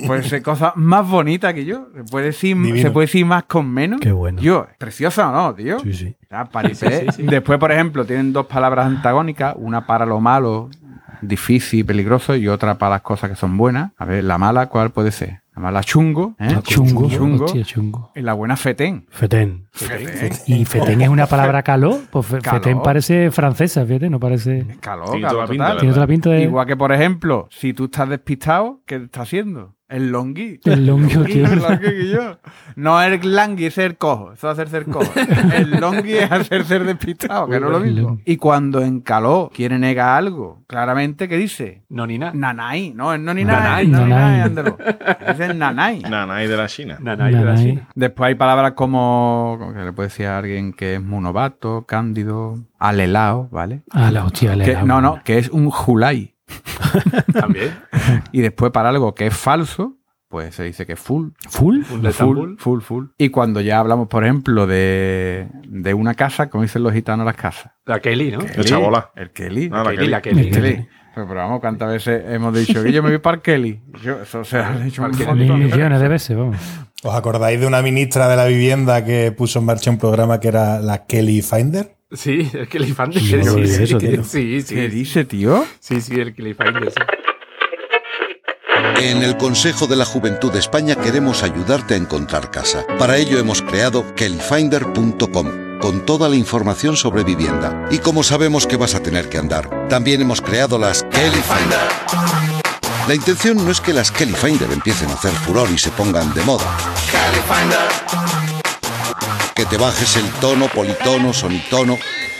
pues es cosa más bonita que yo. Se puede decir, Divino. se puede decir más con menos. Qué bueno. Yo, preciosa o no, tío. Sí, sí. Ah, paripé. Sí, sí, sí. Después, por ejemplo, tienen dos palabras antagónicas, una para lo malo, difícil, peligroso, y otra para las cosas que son buenas. A ver, la mala, ¿cuál puede ser? La mala chungo, ¿eh? Chungo. chungo. Hostia, chungo. Y la buena fetén. Fetén. Fetén. ¿Y fetén es una palabra caló? Pues fe- Caló. fetén parece francesa, fíjate, no parece... Toda la pinta, total. Tiene toda la pinta de... Igual que, por ejemplo, si tú estás despistado, ¿qué estás haciendo? El longui. El longui, tío. El longui que yo. No el langui, es el cojo. Eso es hacer ser cojo. El longui es hacer ser despistado, que no es lo mismo. Y cuando en caló quiere negar algo, claramente, ¿qué dice? No ni nada. Nanay. No, es no ni nada. Nanay. No ni nada, Nanay. ándalo. Ese es nanay. Nanay de la China. Nanay de la. China. Después hay palabras como, como que le puede decir a alguien que es muy novato, cándido, alelao, ¿vale? Ah, la hostia, Que- damos. no, no, que es un julai. También. Y después para algo que es falso, pues se dice que es full. ¿Full? Full, Estambul. full, full. Y cuando ya hablamos, por ejemplo, de, de una casa, como dicen los gitanos las casas. La Kelly, ¿no? El chabola. El Kelly. Ah, la Kelly, Kelly. la Kelly. El Kelly. Pero, pero vamos, ¿cuántas veces hemos dicho que yo me voy para el Kelly? Yo, eso se ha dicho millones de veces, vamos. ¿Os acordáis de una ministra de la vivienda que puso en marcha un programa que era la Kelly Finder? Sí, el Kelly Finder. Yo no sí, sí, eso, sí, tío. sí, ¿Qué dice, tío? sí, sí, el Kelly Finder. sí. En el Consejo de la Juventud de España queremos ayudarte a encontrar casa. Para ello hemos creado kellyfinder.com con toda la información sobre vivienda. Y como sabemos que vas a tener que andar, también hemos creado las Kelly Finder. La intención no es que las Kelly Finder empiecen a hacer furor y se pongan de moda. Que te bajes el tono, politono, sonitono,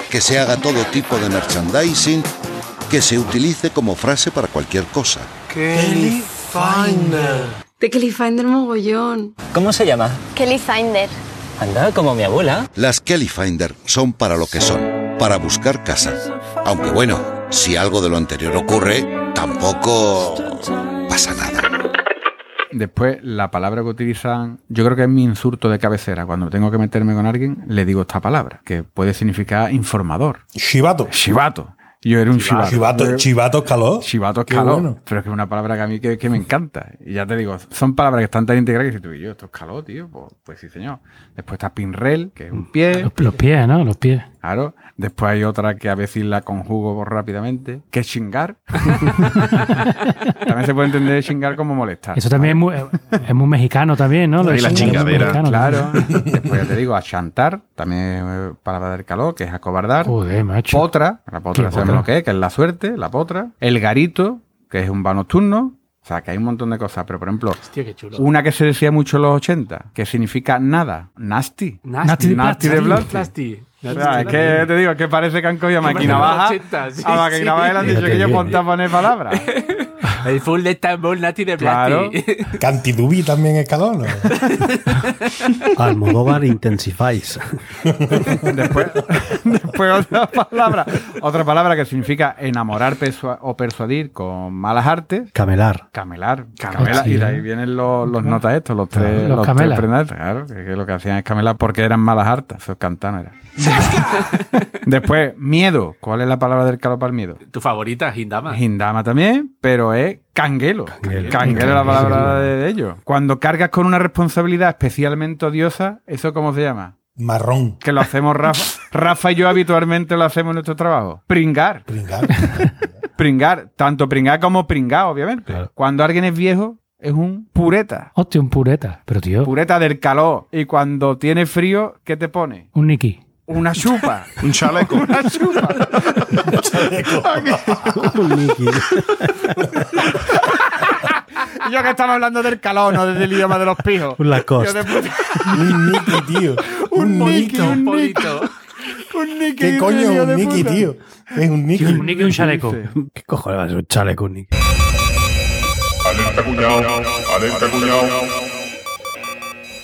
que se haga todo tipo de merchandising, que se utilice como frase para cualquier cosa. De Kelly Finder mogollón. ¿Cómo se llama? Kelly Finder. Anda, como mi abuela. Las Kelly Finder son para lo que son, para buscar casa. Aunque bueno, si algo de lo anterior ocurre, tampoco pasa nada. Después, la palabra que utilizan, yo creo que es mi insulto de cabecera. Cuando tengo que meterme con alguien, le digo esta palabra, que puede significar informador. Chivato. Chivato. Yo era un chivato. Chivato, chivato escaló. Chivato bueno. Pero es que es una palabra que a mí que, que me encanta. Y ya te digo, son palabras que están tan integradas que dices tú y yo, esto es caló, tío. Pues, pues sí, señor. Después está pinrel, que es un pie. Los, los pies, ¿no? Los pies. Claro. Después hay otra que a veces la conjugo rápidamente, que es chingar. (laughs) también se puede entender chingar como molestar. Eso también es muy, es muy mexicano también, ¿no? Y la chingadera, mexicano Claro. también. Después ya te digo, achantar, también es palabra del calor, que es acobardar. Joder, macho. Potra, la potra ¿Qué sabemos lo que es, que es la suerte, la potra. El garito, que es un bar nocturno. O sea, que hay un montón de cosas. Pero, por ejemplo, Hostia, qué chulo. una que se decía mucho en los 80, que significa nada, nasty. Nasty de Nasty de plastic. plastic. Plasti. O sea, es que te digo, es que parece que han cogido máquina baja. 80, sí, a máquina sí. baja le han dicho que yo ponte a poner palabras. (laughs) El full de Estambul, Nati de Claro. Cantidubi también ¿no? (laughs) Almodóvar Intensifies. (laughs) Después, después otra palabra. Otra palabra que significa enamorar persua- o persuadir con malas artes. Camelar. Camelar. Camela. Y de ahí vienen los, los notas estos, los tres, Los los camelas. tres prendas. Claro, que, lo que hacían es camelar porque eran malas hartas. Eso es cantano era. (laughs) Después, miedo. ¿Cuál es la palabra del calor para el miedo? Tu favorita, Hindama. Hindama también, pero es canguelo. Canguelo, Canguelo. es la palabra de, de ellos. Cuando cargas con una responsabilidad especialmente odiosa, ¿eso cómo se llama? Marrón. Que lo hacemos Rafa, Rafa y yo habitualmente lo hacemos en nuestro trabajo. Pringar. Pringar. Pringar. Tanto pringar como pringar, obviamente. Cuando alguien es viejo, es un pureta. Hostia, un pureta. Pero, tío, Pureta del calor. Y cuando tiene frío, ¿qué te pone? un Niki. Una chupa. Un chaleco. Una chupa. Y yo que estaba hablando del calor, no desde el idioma de los pijos. Un Lacoste. Un Nicky, tío. Un, Nicky. Un polito. Un Nicky, ¿Qué coño es un Nicky, tío? Es un Nicky. Un Niki y un chaleco. ¿Qué cojones va a ser un chaleco, Nick? Alerta cuñado, alerta cuñado.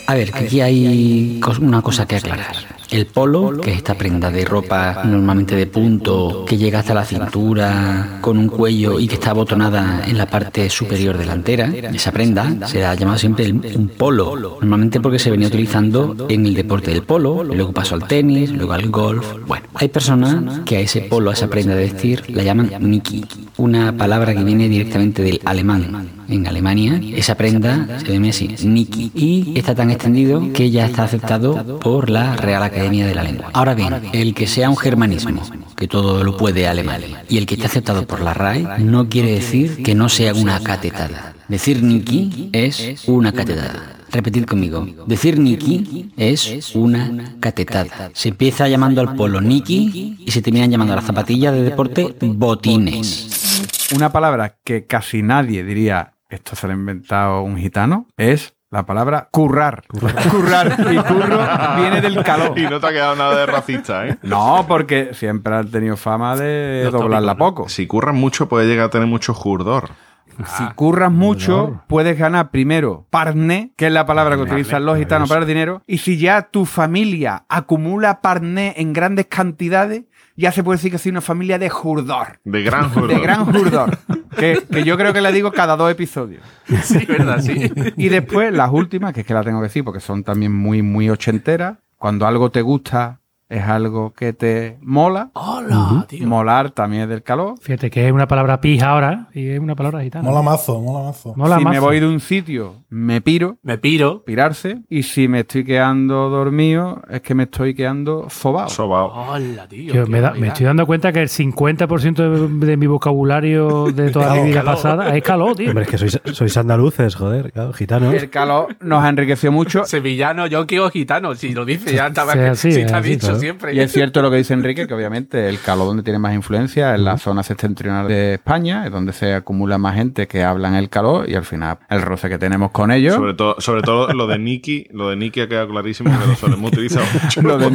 A ver, que aquí hay una cosa que aclarar. El polo, que es esta prenda de ropa normalmente de punto, que llega hasta la cintura, con un cuello y que está abotonada en la parte superior delantera, esa prenda se ha llamado siempre un polo. Normalmente porque se venía utilizando en el deporte del polo, luego pasó al tenis, luego al golf. Bueno, hay personas que a ese polo, a esa prenda de vestir, la llaman Niki, una palabra que viene directamente del alemán. En Alemania, esa prenda se llama así, Niki, y está tan extendido que ya está aceptado por la Real Academia de la Lengua. Ahora bien, el que sea un germanismo, que todo lo puede alemán, y el que esté aceptado por la RAE, no quiere decir que no sea una catetada. Decir Niki es una catetada. Repetid conmigo. Decir Niki es una catetada. Se empieza llamando al polo Niki y se terminan llamando a las zapatillas de deporte botines. Una palabra que casi nadie diría esto se lo ha inventado un gitano, es la palabra currar. Currar. Y curro (laughs) viene del calor. Y no te ha quedado nada de racista, ¿eh? No, porque siempre han tenido fama de doblarla poco. Si curras mucho, puede llegar a tener mucho jurdor. Si curras mucho, puedes ganar primero parné, que es la palabra que utilizan los gitanos para el dinero. Y si ya tu familia acumula parné en grandes cantidades, ya se puede decir que soy una familia de jurdor. De gran jurdor. De gran jurdor. que, que yo creo que la digo cada dos episodios. Sí, verdad, sí. Y después las últimas, que es que las tengo que decir porque son también muy, muy ochenteras. Cuando algo te gusta, es algo que te mola. Hola, tío. Molar también es del calor. Fíjate que es una palabra pija ahora y es una palabra gitana. Mola mazo, mola mazo. Mola si me voy de un sitio, me piro. Me piro. Pirarse. Y si me estoy quedando dormido, es que me estoy quedando sobao. Sobao. Hola, tío. Yo me, da- me barbaridad. estoy dando cuenta que el 50% de, de mi vocabulario de toda mi vida calor. pasada es calor, tío. Hombre, es que sois, sois andaluces, joder, claro, gitanos. El calor nos ha enriquecido mucho. Sevillano, yonki o gitano. Si lo dice, ya estaba. Sí, así, sí, está así, dicho. Siempre. Y es cierto lo que dice Enrique, que obviamente el calor donde tiene más influencia es la zona septentrional de España, es donde se acumula más gente que hablan el calor y al final el roce que tenemos con ellos. Sobre todo, sobre todo lo de Nicky, lo de Nicky ha quedado clarísimo que lo solemos utilizar (laughs) mucho. Lo de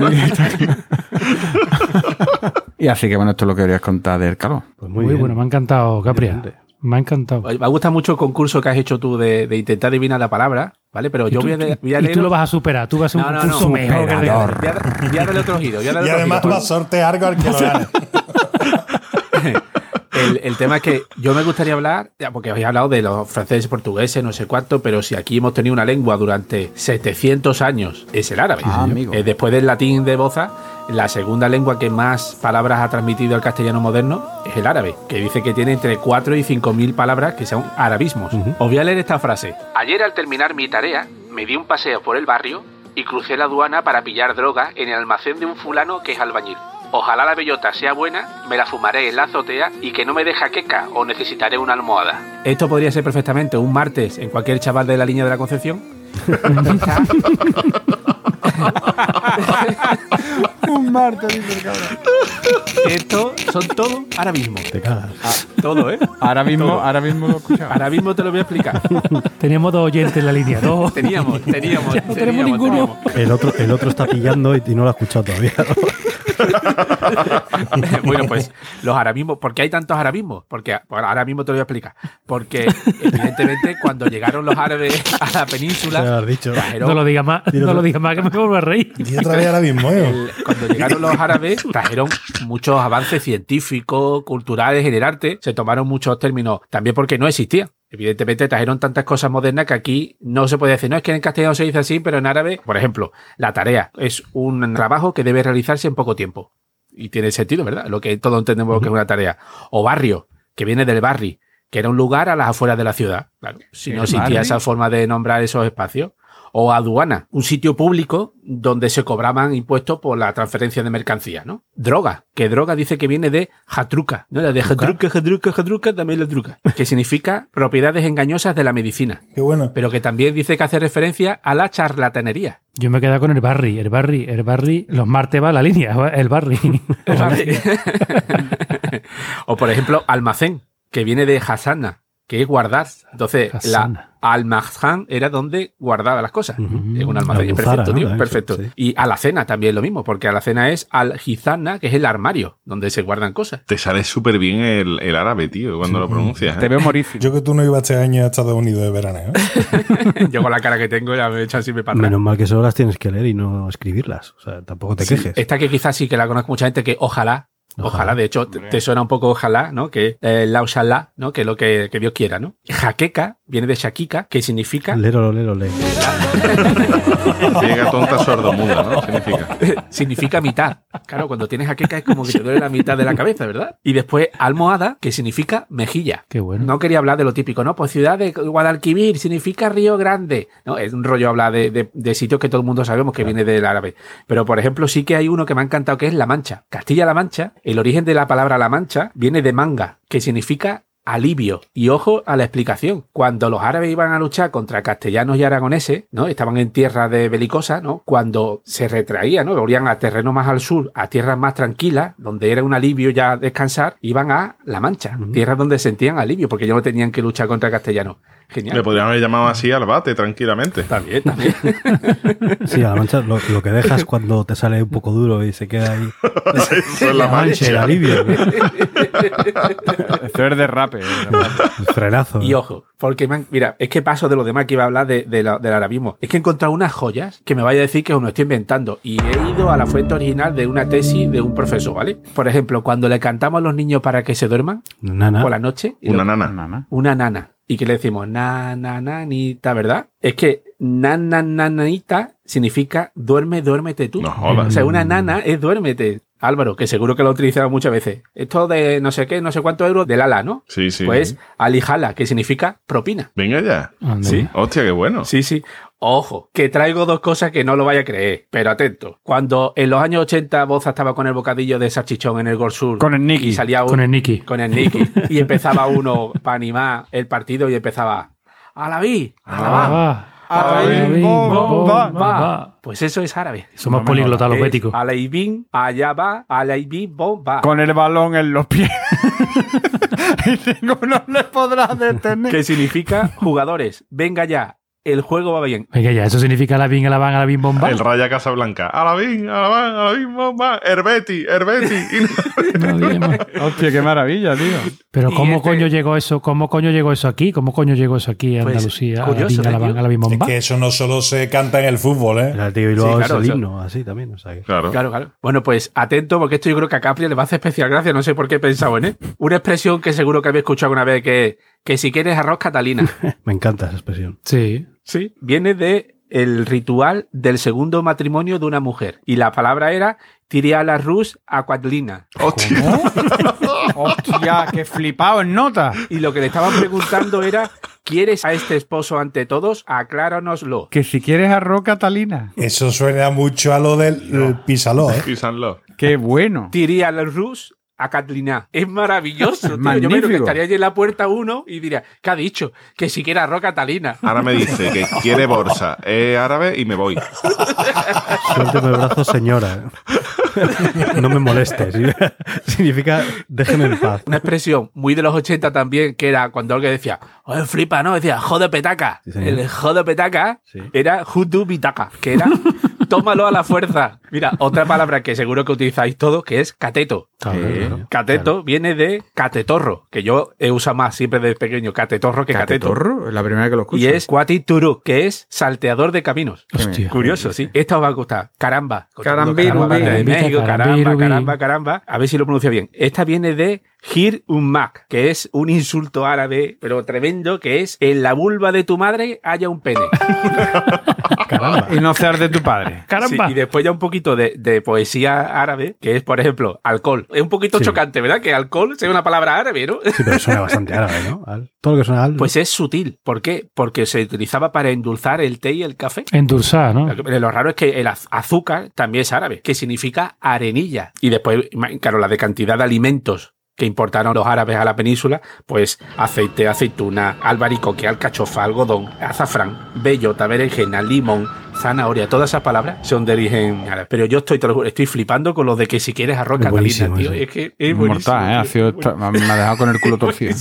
y así que bueno, esto es lo que querías contar del calor. Pues Muy, bueno, me ha encantado, Capria. Me ha encantado. Me gusta mucho el concurso que has hecho tú de, de intentar adivinar la palabra, ¿vale? Pero yo tú- voy a, de- voy a y tú lo vas a superar, tú vas a No, un no, concurso no. mejor. que el de- Voy a, voy a darle otro giro. (laughs) Y otro además giro. va a sortear algo al que lo gane. El, el tema es que yo me gustaría hablar, ya, porque habéis hablado de los franceses, portugueses, no sé cuánto, pero si aquí hemos tenido una lengua durante 700 años, es el árabe. Ah, amigo. Eh, después del latín de Boza, la segunda lengua que más palabras ha transmitido al castellano moderno es el árabe, que dice que tiene entre 4 y 5 mil palabras que son arabismos. Os voy a leer esta frase. Ayer al terminar mi tarea, me di un paseo por el barrio y crucé la aduana para pillar droga en el almacén de un fulano que es albañil. Ojalá la bellota sea buena, me la fumaré en la azotea y que no me deja queca o necesitaré una almohada. Esto podría ser perfectamente un martes en cualquier chaval de la línea de la Concepción. (laughs) Un martes, dice el cabrón. Esto son todo ahora mismo. Te cagas. Todo, ¿eh? Ahora mismo, Todo. ahora mismo lo. Ahora mismo te lo voy a explicar. (laughs) Teníamos dos oyentes en la línea, dos. (laughs) Teníamos, teníamos. No tenemos ninguno. El otro, el otro está pillando y, y no lo ha escuchado todavía. (laughs) bueno, pues los arabismos, ¿por qué hay tantos arabismos? Porque bueno, ahora mismo te lo voy a explicar. Porque evidentemente cuando llegaron los árabes a la lo península, has dicho. trajeron- No lo digas más, Dilo no lo digas más que me vuelvo a reír. Y otra vez ahora mismo, ¿eh? el- cuando llegaron los árabes trajeron muchos avances científicos, culturales en el arte, se tomaron muchos términos, también porque no existían. Evidentemente trajeron tantas cosas modernas que aquí no se puede decir, no es que en castellano se dice así, pero en árabe, por ejemplo, la tarea es un trabajo que debe realizarse en poco tiempo. Y tiene sentido, ¿verdad? Lo que todos entendemos que es una tarea. O barrio, que viene del barri, que era un lugar a las afueras de la ciudad. Claro, si no ¿El existía esa forma de nombrar esos espacios. O aduana, un sitio público donde se cobraban impuestos por la transferencia de mercancías, ¿no? Droga, que droga dice que viene de jatruca, ¿no? La de jatruca, jatruca, jatruca, también la druga, (laughs) que significa propiedades engañosas de la medicina, Qué bueno. pero que también dice que hace referencia a la charlatanería. Yo me he quedado con el Barry, el Barry, el Barry. Los martes va a la línea, el Barry. (laughs) (laughs) o por ejemplo, almacén, que viene de hasana, que es guardar. Entonces, la almazán era donde guardaba las cosas. Ujú. Es un almacén. La perfecto, tío. Perfecto. sí. Y alacena también lo mismo, porque alacena es algizana, que es el armario, donde se guardan cosas. Te sale súper bien el, el árabe, tío, cuando lo pronuncias. Te ¿eh? veo morísimo. Yo que tú no ibas este año a Estados Unidos de veraneo. ¿eh? (laughs) Yo con la cara que tengo ya me he hecho así me para. Menos mal que solo las tienes que leer y no escribirlas. O sea, tampoco te Sí, quejes. Esta que quizás sí que la conozco mucha gente, que ojalá, ojalá, Ojalá. de hecho, te, te suena un poco ojalá, ¿no? Que eh, la ojalá, ¿no? Que es lo que, que Dios quiera, ¿no? Jaqueca viene de shakika, que significa Lérolo, lérolo, lé. Ciega, tonta, sordomuda, ¿no? Significa. (laughs) significa mitad. Claro, cuando tienes jaqueca es como que te duele la mitad de la cabeza, ¿verdad? Y después almohada, que significa mejilla. Qué bueno. No quería hablar de lo típico, ¿no? Pues ciudad de Guadalquivir significa Río Grande. No, es un rollo hablar de, de- de sitios que todo el mundo sabemos que viene del árabe. Pero, por ejemplo, sí que hay uno que me ha encantado que es La Mancha. Castilla-La Mancha, el origen de la palabra La Mancha viene de manga, que significa alivio. Y ojo a la explicación. Cuando los árabes iban a luchar contra castellanos y aragoneses, ¿no? Estaban en tierra de belicosa, ¿no? Cuando se retraían, ¿no? Volvían a terreno más al sur, a tierras más tranquilas, donde era un alivio ya descansar, iban a La Mancha, tierras donde sentían alivio, porque ya no tenían que luchar contra castellanos. Genial. Le podrían haber llamado así al bate tranquilamente. También, también. (laughs) Sí, a la mancha lo, lo que dejas cuando te sale un poco duro y se queda ahí. (laughs) Eso es la mancha. El alivio. Esto es derrape. es derrape. El frenazo. Y ojo, porque mira, es que paso de lo demás que iba a hablar de, de la- del arabismo. Es que he encontrado unas joyas que me vaya a decir que os lo estoy inventando. Y he ido a la fuente original de una tesis de un profesor, ¿vale? Por ejemplo, cuando le cantamos a los niños para que se duerman Nana. por la noche. Una lo-. Nana. Una nana. Y que le decimos na, na, nanita, ¿verdad? Es que na, na, nanita significa duerme, duérmete tú. No jodas. O sea, una nana es duérmete. Álvaro, que seguro que lo ha utilizado muchas veces. Esto de no sé qué, no sé cuántos euros del ala, ¿no? Sí, sí. Pues alijala, que significa propina. Venga ya. Anda. Sí. Hostia, qué bueno. Sí, sí. Ojo, que traigo dos cosas que no lo vaya a creer, pero atento. Cuando en los años 80 Boza estaba con el bocadillo de salchichón en el Gol Sur Con el Nicky. y salía un- Con el Nicky. con el Nicky y empezaba uno para animar el partido y empezaba a la vi, a la va, Ah, va. va. Pues eso es árabe. Somos políglotas los béticos. Alaibín, allá va, alaibín, bom, va. Con el balón en los pies. (laughs) y ninguno le podrá detener. Que significa jugadores, venga ya, el juego va bien. Venga ya, eso significa la bin, la van, la bin, bomba. El Raya Casablanca. Alabín, alabán, alabín, bomba. Herbeti, Herbeti. (laughs) No. Hostia, qué maravilla, tío. Pero Y ¿cómo este- coño llegó eso? ¿Cómo coño llegó eso aquí? ¿Cómo coño llegó eso aquí en Pues, Andalucía? A la curioso, bin, a la ¿eh, van, tío? a la bin, Es bomba. que eso no solo se canta en el fútbol, ¿eh? El Atlético de Bilbao Sí, claro, es el eso- himno, así también. O sea, Claro. Claro, claro. Bueno, pues atento, porque esto yo creo que a Capri le va a hacer especial gracia, no sé por qué he pensado en él. Una expresión que seguro que habéis escuchado alguna vez, que, que si quieres arroz Catalina. (laughs) Me encanta esa expresión. Sí. Sí. Viene de el ritual del segundo matrimonio de una mujer. Y la palabra era tiria la rus aquadlina. Hostia. (laughs) Hostia, qué flipado en nota. Y lo que le estaban preguntando era, ¿quieres a este esposo ante todos? Acláranoslo. Que si quieres arroz Catalina. Eso suena mucho a lo del el písalo, ¿eh? Písanlo. Qué bueno. Tiria la rus a Catlina. Es maravilloso. tío. Yo me que estaría allí en la puerta uno y diría, ¿qué ha dicho? Que si quiere arroz Catalina. Ahora me dice que (laughs) quiere bolsa. Es árabe y me voy. Suélteme el brazo, señora. No me molestes. (laughs) Significa déjeme en paz. Una expresión muy de los 80 también, que era cuando alguien decía, oye, flipa, ¿no? Decía, jode petaca. Sí, el jode petaca Sí. era judu bitaca, que era (laughs) tómalo a la fuerza. Mira, otra palabra que seguro que utilizáis todos, que es cateto. Claro, Eh, claro. Cateto viene de catetorro, que yo he usado más siempre desde pequeño, catetorro que cateto. ¿Catetorro? Es la primera que lo escucho. Y es cuatituru, que es salteador de caminos. Hostia. Curioso, sí. Esta os va a gustar. Caramba. Carambiru, Caramba, de carambita, México, caramba, caramba, caramba. A ver si lo pronuncio bien. Esta viene de Hir Ummak, que es un insulto árabe, pero tremendo, que es en la vulva de tu madre haya un pene. (laughs) Caramba. Y no seas de tu padre. ¡Caramba! Sí, y después ya un poquito de, de poesía árabe, que es, por ejemplo, alcohol. Es un poquito Sí. chocante, ¿verdad? Que alcohol sea una palabra árabe, ¿no? Sí, pero suena (laughs) bastante árabe, ¿no? Al- Todo lo que suena al. Pues es sutil. ¿Por qué? Porque se utilizaba para endulzar el té y el café. Endulzar, ¿no? Lo raro es que el az- azúcar también es árabe, que significa arenilla. Y después, claro, la de cantidad de alimentos que importaron los árabes a la península, pues aceite, aceituna, albaricoque, alcachofa, algodón, azafrán, bellota, berenjena, limón, zanahoria, todas esas palabras son de origen árabe. Pero yo estoy, te lo juro, estoy flipando con lo de que si quieres arroz Es catalina, tío. eso. Es que es buenísimo. Mortal, ¿eh? Ha tío. sido esta- me ha dejado con el culo torcido.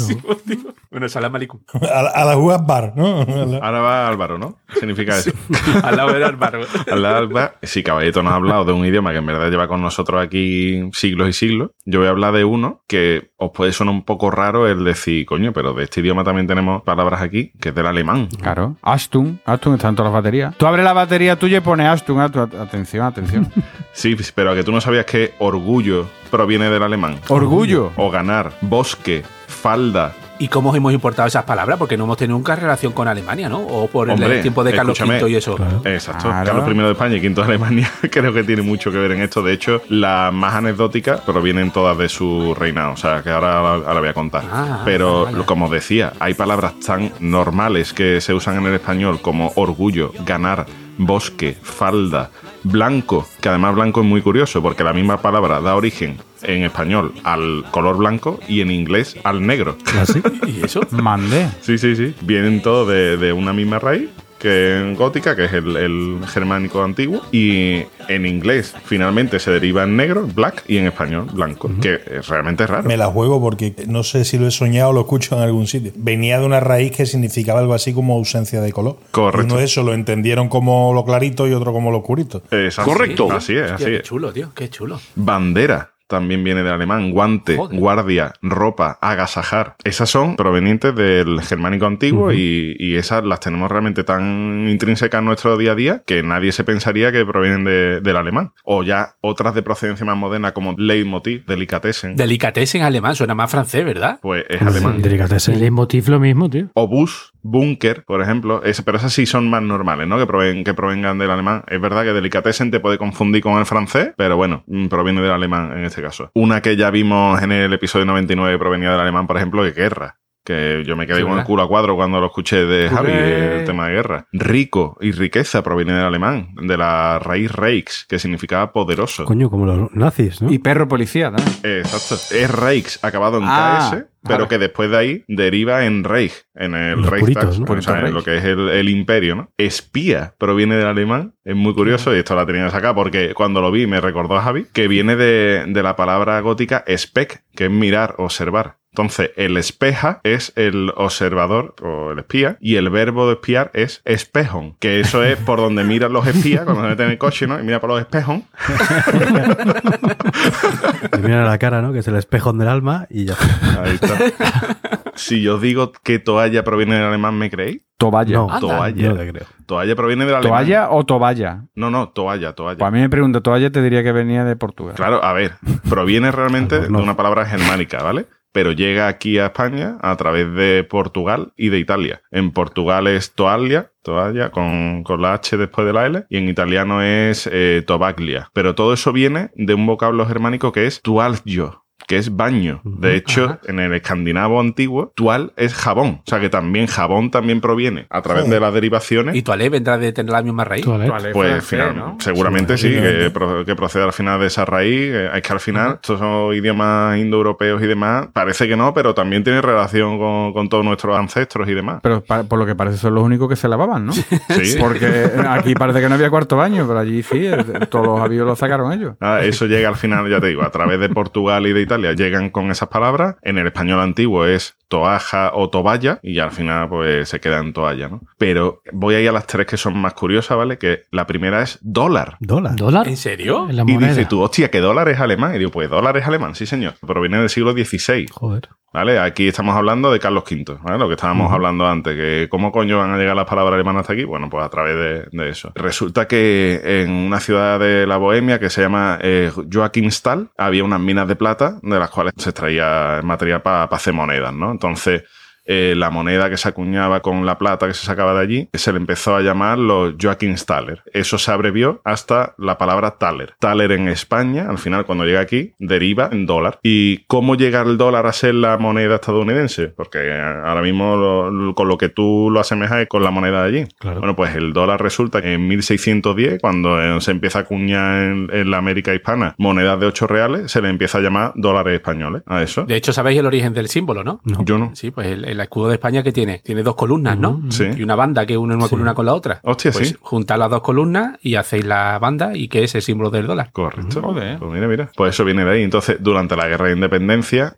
Bueno, salam aleikum. A, la- a la Jugas Bar, ¿no? A la- Ahora va Álvaro, ¿no? Significa eso. (laughs) Al lado del álvaro. Al lado de si Caballito nos ha hablado de un idioma que en verdad lleva con nosotros aquí siglos y siglos, yo voy a hablar de uno que os puede sonar un poco raro el decir, coño, pero de este idioma también tenemos palabras aquí, que es del alemán. Claro. Astung. Astung está en todas las baterías. Tú abres la batería tuya y pones Astung. a tu- Atención, atención. (laughs) Sí, pero a que tú no sabías que orgullo proviene del alemán. Orgullo. O ganar, bosque, falda. ¿Y cómo hemos importado esas palabras? Porque no hemos tenido nunca relación con Alemania, ¿no? O por el tiempo de Carlos. V y eso. Exacto. Claro. Carlos I de España y V de Alemania (laughs) creo que tiene mucho que ver en esto. De hecho, las más anecdóticas provienen todas de su reinado. O sea, que ahora, ahora voy a contar. Ah, Pero, vale. como os decía, hay palabras tan normales que se usan en el español como orgullo, ganar, bosque, falda, blanco, que además blanco es muy curioso porque la misma palabra da origen en español al color blanco y en inglés al negro. ¿Así? (laughs) ¿Y eso? Mandé. Sí, sí, sí. Vienen todos de, de una misma raíz que en gótica, que es el, el germánico antiguo, y en inglés finalmente se deriva en negro, black, y en español blanco, que es realmente raro. Me la juego porque no sé si lo he soñado o lo escucho en algún sitio. Venía de una raíz que significaba algo así como ausencia de color. Correcto. Uno de eso lo entendieron como lo clarito y otro como lo oscurito. Exacto. Correcto. Así es, Hostia, así qué es. chulo, tío, qué chulo. Bandera también viene del alemán, guante, Joder. guardia, ropa, agasajar. Esas son provenientes del germánico antiguo y, y esas las tenemos realmente tan intrínsecas en nuestro día a día que nadie se pensaría que provienen de- del alemán. O ya otras de procedencia más moderna como Leitmotiv, Delicatessen, Delicatessen alemán suena más francés, ¿verdad? pues es alemán. El Delicatessen. leitmotiv lo mismo, tío. Obús, búnker, por ejemplo, ese- pero esas sí son más normales, ¿no? Que, proven- que provengan del alemán. Es verdad que Delicatessen te puede confundir con el francés, pero bueno, mm, proviene del alemán en este caso. Una que ya vimos en el episodio 99 que provenía del alemán, por ejemplo, es guerra. Que yo me quedé Sí, con el culo a cuadro cuando lo escuché de Javi, el tema de guerra. Rico y riqueza proviene del alemán, de la raíz Reichs, que significaba poderoso. Coño, como los nazis, ¿no? Y perro policía también. Exacto. Es Reichs acabado en Ah, KS, pero vale. que después de ahí deriva en Reich, en el Los Reichstag, puritos, ¿no? o sea, en Reich. lo que es el, el imperio, ¿no? Espía proviene del alemán, es muy curioso y esto la tenía que sacar porque cuando lo vi me recordó a Javi que viene de, de la palabra gótica spec, que es mirar, observar. Entonces, el espeja es el observador o el espía y el verbo de espiar es espejon, que eso es por donde miran los espías cuando se meten en el coche, ¿no? Y mira por los espejos. Y mira la cara, ¿no? Que es el espejón del alma y ya. Ahí está. si yo digo que toalla proviene del alemán, ¿me creéis? Toalla. No. Toalla. no te creo. Toalla proviene del alemán. ¿Toalla o toballa? No, no, toalla, toalla. Pues a mí me pregunto, toalla te diría que venía de Portugal. Claro, a ver, proviene realmente de una palabra germánica, ¿vale? Pero llega aquí a España a través de Portugal y de Italia. En Portugal es toalla, toalla, con, con la H después de la L, y en italiano es eh, tobaglia. Pero todo eso viene de un vocablo germánico que es tualgio, que es baño. De hecho, Ajá. en el escandinavo antiguo, tual es jabón. O sea que también jabón también proviene a través de las derivaciones. Y Toilette vendrá de tener la misma raíz. Pues final- seguramente sí, que, que procede al final de esa raíz. eh, Es que al final, estos son idiomas indoeuropeos y demás. Parece que no, pero también tiene relación con, con todos nuestros ancestros y demás. Pero por lo que parece son los únicos que se lavaban, ¿no? Sí. (laughs) Porque aquí parece que no había cuarto baño, pero allí sí, eh, todos los avíos los sacaron ellos. Ah, eso llega al final, ya te digo, a través de Portugal y de Italia llegan con esas palabras. En el español antiguo es toaja o toballa y ya al final pues se queda en toalla, ¿no? Pero voy a ir a las tres que son más curiosas, ¿vale? Que la primera es dólar. Dólar. ¿Dólar? ¿En serio? En la Y dice tú, hostia, que dólar es alemán. Y digo, pues dólar es alemán, sí señor. Proviene del siglo XVI. Joder. ¿Vale? Aquí estamos hablando de Carlos V, ¿vale? Lo que estábamos hablando antes, que cómo coño van a llegar las palabras alemanas hasta aquí, bueno, pues a través de, de eso. Resulta que en una ciudad de la Bohemia que se llama eh, Joachimsthal había unas minas de plata de las cuales se extraía material para hacer monedas, ¿no? Entonces, eh, la moneda que se acuñaba con la plata que se sacaba de allí, se le empezó a llamar los Joachimsthaler. Eso se abrevió hasta la palabra Thaler. Thaler en España, al final cuando llega aquí, deriva en dólar. ¿Y cómo llega el dólar a ser la moneda estadounidense? Porque eh, ahora mismo lo- con lo que tú lo asemejas es con la moneda de allí. Claro. Bueno, pues el dólar resulta que en 1610, cuando eh, se empieza a acuñar en, en la América hispana monedas de 8 reales, se le empieza a llamar dólares españoles a eso. De hecho, sabéis el origen del símbolo, ¿no? Yo no. Sí, pues el, el escudo de España que tiene, tiene dos columnas, ¿no? Sí. Y una banda que une una columna con la otra. Hostia, pues sí. juntar las dos columnas y hacéis la banda y que es el símbolo del dólar. Correcto. Joder. Pues mira, mira. Pues eso viene de ahí. Entonces, durante la guerra de independencia,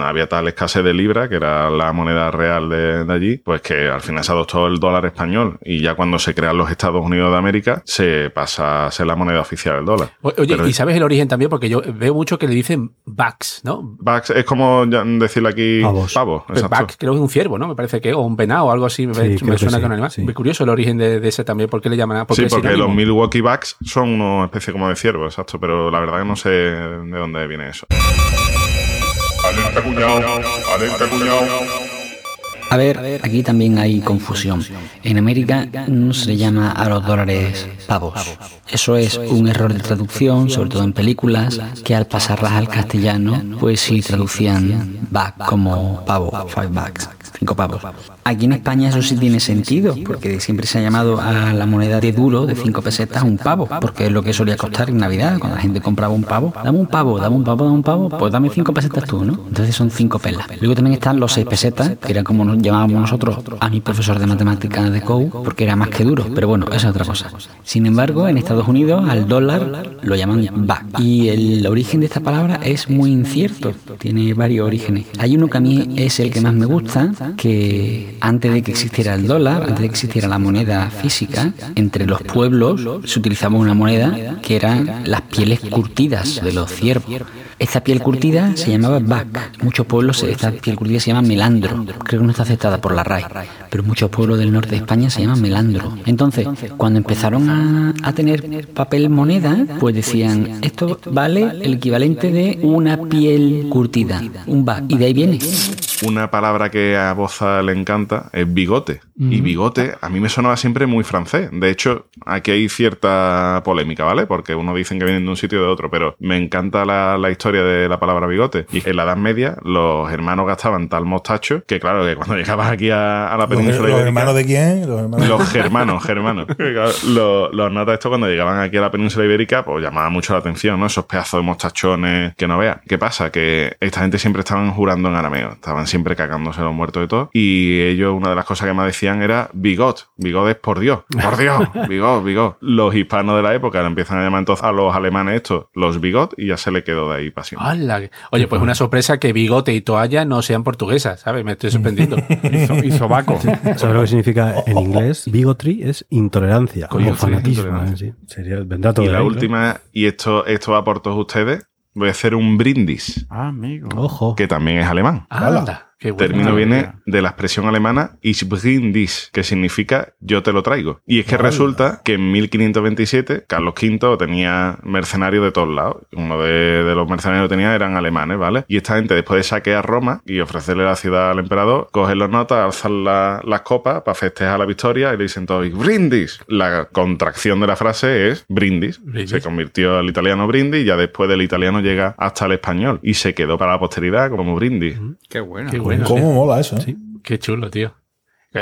había tal escasez de libra, que era la moneda real de, de allí, pues que al final se adoptó el dólar español. Y ya cuando se crean los Estados Unidos de América, se pasa a ser la moneda oficial, el dólar. Oye, Pero- ¿y sabes el origen también? Porque yo veo mucho que le dicen bucks, ¿no? Bucks es como decirle aquí Pavos. pavo. Pues creo que es un ciervo, ¿no? Me parece que, o un venado o algo así, me, Sí, me creo que suena sí, que un animal. sí. Muy curioso el origen de, de ese también, ¿por qué le llaman? Sí, porque los Milwaukee Bucks son una especie como de ciervo, exacto, pero la verdad que no sé de dónde viene eso. A ver, aquí también hay confusión. En América no se le llama a los dólares pavos. Eso es un error de traducción, sobre todo en películas, que al pasarlas al castellano, pues sí traducían back como pavo, five bucks. cinco pavos. Aquí en España eso sí tiene sentido, porque siempre se ha llamado a la moneda de duro de cinco pesetas un pavo, porque es lo que solía costar en Navidad, cuando la gente compraba un pavo. Dame un pavo, dame un pavo, dame un pavo, pues dame cinco pesetas tú, ¿no? Entonces son cinco pelas. Luego también están los seis pesetas, que era como nos llamábamos nosotros a mi profesor de matemáticas de COU, porque era más que duro, pero bueno, esa es otra cosa. Sin embargo, en Estados Unidos al dólar lo llaman back. Y el origen de esta palabra es muy incierto, tiene varios orígenes. Hay uno que a mí es el que más me gusta, que antes de que existiera el dólar, antes de que existiera la moneda física, entre los pueblos se utilizaba una moneda que eran las pieles curtidas de los ciervos. Esta piel curtida se llamaba bac. Muchos pueblos, esta piel curtida se llama melandro. Creo que no está aceptada por la RAI, pero muchos pueblos del norte de España se llaman melandro. Entonces, cuando empezaron a, a tener papel moneda, pues decían, esto vale el equivalente de una piel curtida, un bac. Y de ahí viene. Una palabra que a Boza le encanta es bigote. Y bigote a mí me sonaba siempre muy francés. De hecho, aquí hay cierta polémica, ¿vale? Porque uno dicen que vienen de un sitio o de otro, pero me encanta la, la historia de la palabra bigote. Y en la Edad Media, los hermanos gastaban tal mostacho que, claro, que cuando (laughs) llegabas aquí a, a la ¿Los, península los ibérica- hermanos de quién? Los hermanos los (laughs) germanos, germanos. Los, los notas esto cuando llegaban aquí a la península ibérica, pues llamaba mucho la atención, ¿no? Esos pedazos de mostachones que no veas. ¿Qué pasa? Que esta gente siempre estaban jurando en arameo, estaban siempre cagándose los muertos de todo. Y ellos, una de las cosas que más decían era bigot. Bigot es por Dios. Por (laughs) Dios. Bigot, bigot. Los hispanos de la época le empiezan a llamar entonces a los alemanes estos los bigot y ya se le quedó de ahí pasión. ¡Hala! Oye, pues una sorpresa que bigote y toalla no sean portuguesas, ¿sabes? Me estoy sorprendiendo. (laughs) Y, so- y sobaco. (laughs) ¿Sabes lo que significa en inglés? Bigotry es intolerancia Coño, o sí, fanatismo. ¿eh? Sí. Sería, vendrá todo Y de la ahí, ¿no? última, y esto, esto va por todos ustedes, voy a hacer un brindis, Ah, amigo. Ojo. que también es alemán. ¡Anda! ¡Qué bueno! término viene mira. de la expresión alemana Ich bring dies, que significa yo te lo traigo. Y es que resulta que en 1527 Carlos V tenía mercenarios de todos lados. Uno de, de los mercenarios que tenía eran alemanes, ¿vale? Y esta gente, después de saquear Roma y ofrecerle la ciudad al emperador, cogen los notas, alzan la- las copas para festejar la victoria y le dicen todos brindis. La contracción de la frase es brindis. Brindis. Se convirtió al italiano brindis y ya después del italiano llega hasta el español. Y se quedó para la posteridad como brindis. Qué bueno. Qué bueno. ¿Cómo mola eso? eh? Qué chulo, tío.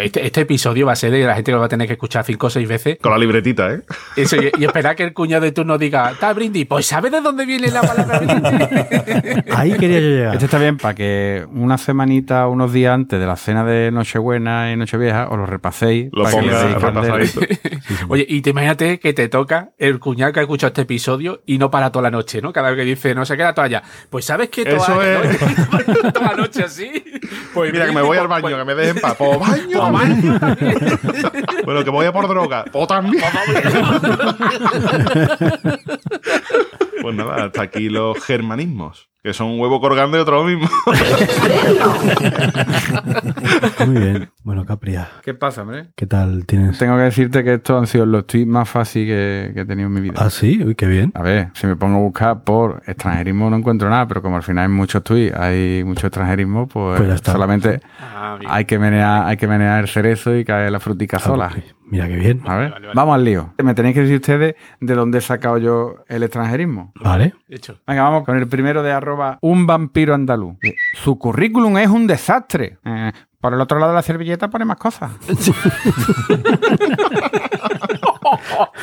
Este, este episodio va a ser de la gente que lo va a tener que escuchar cinco o seis veces. Con la libretita, ¿eh? Eso, y, y esperar que el cuñado de turno diga, está brindis. Pues ¿sabes de dónde viene la palabra brindis? Ahí quería yo llegar. Este está bien para que una semanita, unos días antes de la cena de Nochebuena y Nochevieja os lo repaséis. Lo para que le ponga. (laughs) Oye, y te imagínate que te toca el cuñado que ha escuchado este episodio y no para toda la noche, ¿no? Cada vez que dice, no sé qué la toalla. Pues ¿sabes qué Eso toalla? es. ¿no? (laughs) toda la noche así. Pues Mira, que me voy al baño, que me dejen para. ¿Po (laughs) también? bueno, que voy a por droga. ¿Po también? (laughs) pues nada, hasta aquí los germanismos, que son un huevo colgando y otro lo mismo. (laughs) Muy bien. Bueno, Capria, ¿Qué pasa, hombre? ¿qué tal tienes? Tengo que decirte que estos han sido los tweets más fáciles que, que he tenido en mi vida. Ah, sí, uy, qué bien. A ver, si me pongo a buscar por extranjerismo no encuentro nada, pero como al final hay muchos tweets, hay mucho extranjerismo, pues, Pues solamente Ah, hay que menear, hay que menear el cerezo y caer la frutica sola. Ah, Mira qué bien. A ver, Vale, vale. vamos al lío. Me tenéis que decir ustedes de dónde he sacado yo el extranjerismo. Vale. De hecho. Venga, vamos con el primero de arroba un vampiro andaluz. Su currículum es un desastre. Eh, por el otro lado de la servilleta pone más cosas.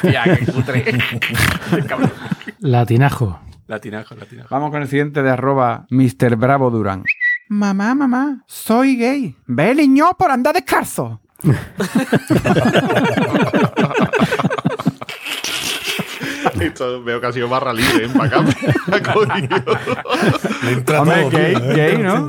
Tía, qué cutre. Cabrón. Latinajo. Latinajo, latinajo. Vamos con el siguiente de arroba Mr. Bravo Durán. Mamá, mamá, soy gay. Ve, niño, por andar descalzo. (laughs) Esto veo que ha sido barra libre, ¿eh? Para acá. Le (laughs) entra Hombre, todo, gay, tío, ¿eh? gay, ¿no?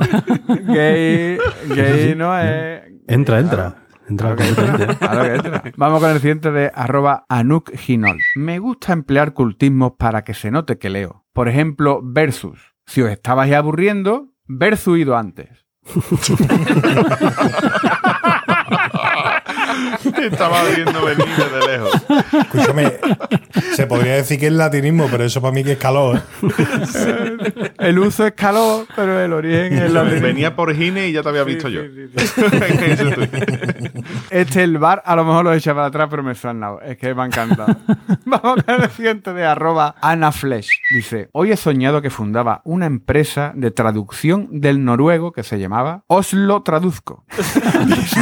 gay, gay no es... Entra, entra. Entra completamente. Claro que entra. Vamos con el siguiente de arroba Anuk Ginol. Me gusta emplear cultismos para que se note que leo. Por ejemplo, versus. Si os estabais aburriendo, versus ido antes. (laughs) (laughs) Estaba viendo venir de lejos. Escúchame, se podría decir que es latinismo, pero eso para mí que es calor. ¿eh? (laughs) El uso es calor, pero el origen es la Venía por Gine y ya te había visto yo. (laughs) Este el bar a lo mejor lo echa para atrás, pero me suena. Es que me ha encantado. Vamos con el siguiente de arroba Ana Flesh. Dice, hoy he soñado que fundaba una empresa de traducción del noruego que se llamaba Oslo Traduzco. dice,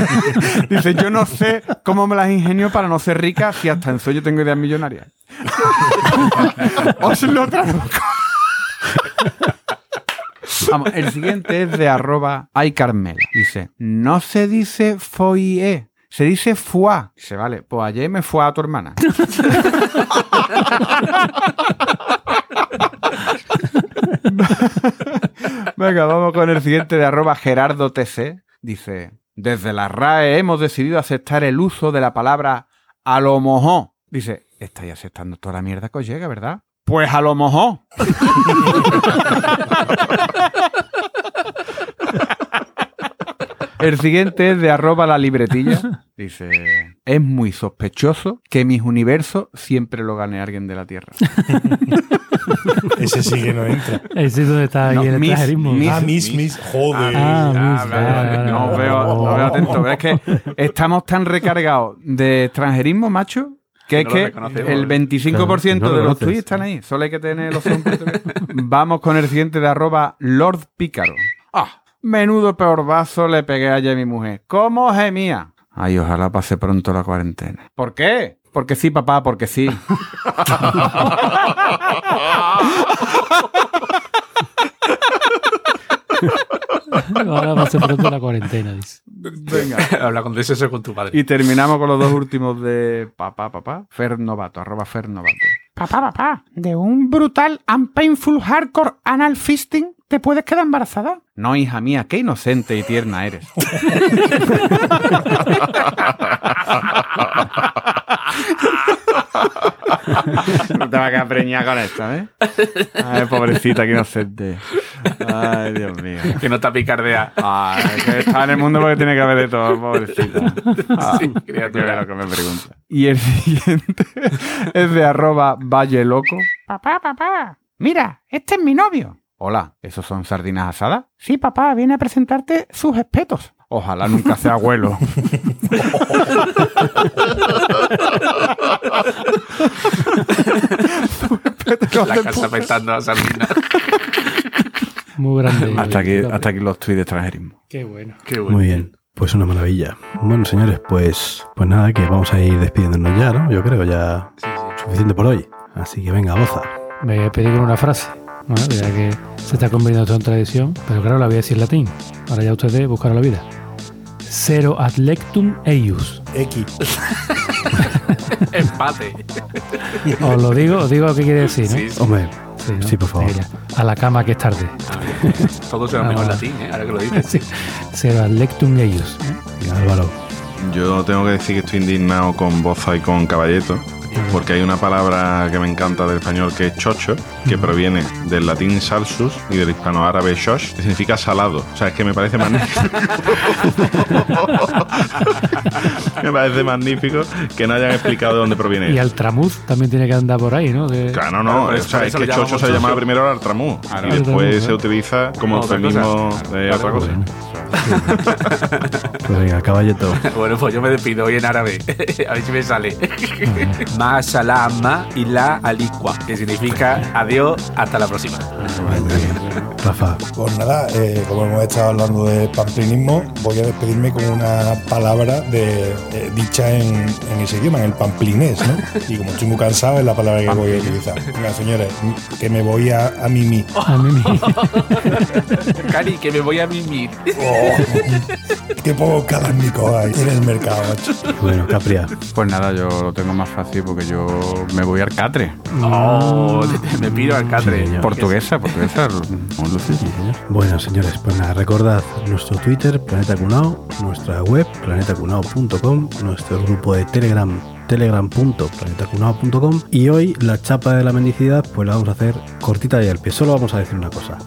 dice, yo no sé cómo me las ingenio para no ser rica si hasta en sueño tengo ideas millonarias. Oslo Traduzco. Vamos, el siguiente es de arroba iCarmel. Dice, no se dice foie, se dice foie. Dice, vale, pues ayer me fue a tu hermana. (laughs) Venga, vamos con el siguiente de arroba Gerardo TC. Dice, desde la RAE hemos decidido aceptar el uso de la palabra a lo mojó. Dice, estáis aceptando toda la mierda que os llega, ¿verdad? Pues a lo mojó. (laughs) El siguiente es de arroba la libretilla. Dice, es muy sospechoso que mis universos siempre lo gane alguien de la Tierra. (laughs) Ese sí que no entra. Ese es donde está ahí No, el. Miss- Ah, Miss, Miss, joder. Ah, Ah, vale, vale, no veo, no veo atento. Es que estamos tan recargados de extranjerismo, macho, que Que es no que el 25% Claro, no lo de los tweets están ahí. Solo hay que tener los. Vamos con el siguiente de arroba Lord Pícaro. Ah, menudo peorbazo le pegué ayer a mi mujer. ¿Cómo gemía? Ay, ojalá pase pronto la cuarentena. ¿Por qué? Porque sí, papá, porque sí. Ahora va a ser pronto la cuarentena, dice. Venga. (laughs) Habla con eso con tu padre. Y terminamos con los dos últimos de papá, papá. Fer Novato, arroba Fer Novato. Papá, papá, de un brutal and painful hardcore anal fisting, ¿te puedes quedar embarazada? No, hija mía, qué inocente y tierna eres. no te vas a quedar preñada con esto, ¿eh? Ay, pobrecita, qué inocente. Ay, Dios mío. Que no te picardea. Ay, que está en el mundo porque tiene que haber de todo, pobrecita. Ah, Sí, criatura. lo que me pregunta. Y el siguiente (laughs) es de arroba Valle Loco. Papá, papá, mira, este es mi novio. Hola, ¿esos son sardinas asadas? Sí, papá, viene a presentarte sus espetos. Ojalá nunca sea abuelo. (laughs) La casa (laughs) apestando a sardina. Muy grande. hasta, aquí, hasta aquí los tweets de extranjerismo. Qué bueno. Qué bueno. Muy bien. Pues una maravilla. Bueno, señores, pues, pues nada, que vamos a ir despidiéndonos ya, ¿no? Yo creo ya Sí, sí. suficiente por hoy. Así que venga, goza. Me voy a pedir con una frase. Bueno, ya que se está convirtiendo todo en tradición, pero claro, la voy a decir en latín. Ahora ya ustedes buscaron la vida. Cero ad lectum eius. X. (laughs) Empate. Os lo digo, os digo lo que quiere decir, ¿no? Sí, sí. Hombre, Sí, ¿no? Sí, por favor. A la cama que es tarde. Todo será Ah, mejor vale. latín, ¿eh? Ahora que lo dices. Sí. Cero ad lectum eius. ¿eh? Álvaro. Yo tengo que decir que estoy indignado con Boza y con Caballeto, porque hay una palabra que me encanta del español que es chocho, que proviene del latín salsus y del hispanoárabe shosh, que significa salado. O sea, es que me parece magnífico. (laughs) me parece magnífico que no hayan explicado de dónde proviene. Y Altramuz también tiene que andar por ahí, ¿no? Claro, Claro, no, por o sea, es que chocho se llamaba primero al altramú Claro. y después se utiliza como eufemismo de otra cosa. Pues venga, caballeto. Bueno, pues yo me despido hoy en árabe. (laughs) A ver si me sale. Ma salama y la alicua, que significa adiós, hasta la próxima. Rafa. Pues nada, eh, como hemos estado hablando de pamplinismo, voy a despedirme con una palabra de, eh, dicha en, en ese idioma, en el pamplinés, ¿no? Y como estoy muy cansado, es la palabra que voy a utilizar. Venga, señores, que me voy a, a mimí. A me- (laughs) Cari, que me voy a mimir. Oh, qué pocos calámnicos hay en el mercado, macho. Bueno, Capria. Pues nada, yo lo tengo más fácil porque yo me voy al Catre. Oh, me pido al catre. Sí, señor. Portuguesa, portuguesa. Bueno, señores, pues nada, recordad nuestro Twitter, Planeta Cunao, nuestra web, planetacunao.com, nuestro grupo de Telegram, telegram.planetacunao.com y hoy la chapa de la mendicidad pues la vamos a hacer cortita y al pie. Solo vamos a decir una cosa.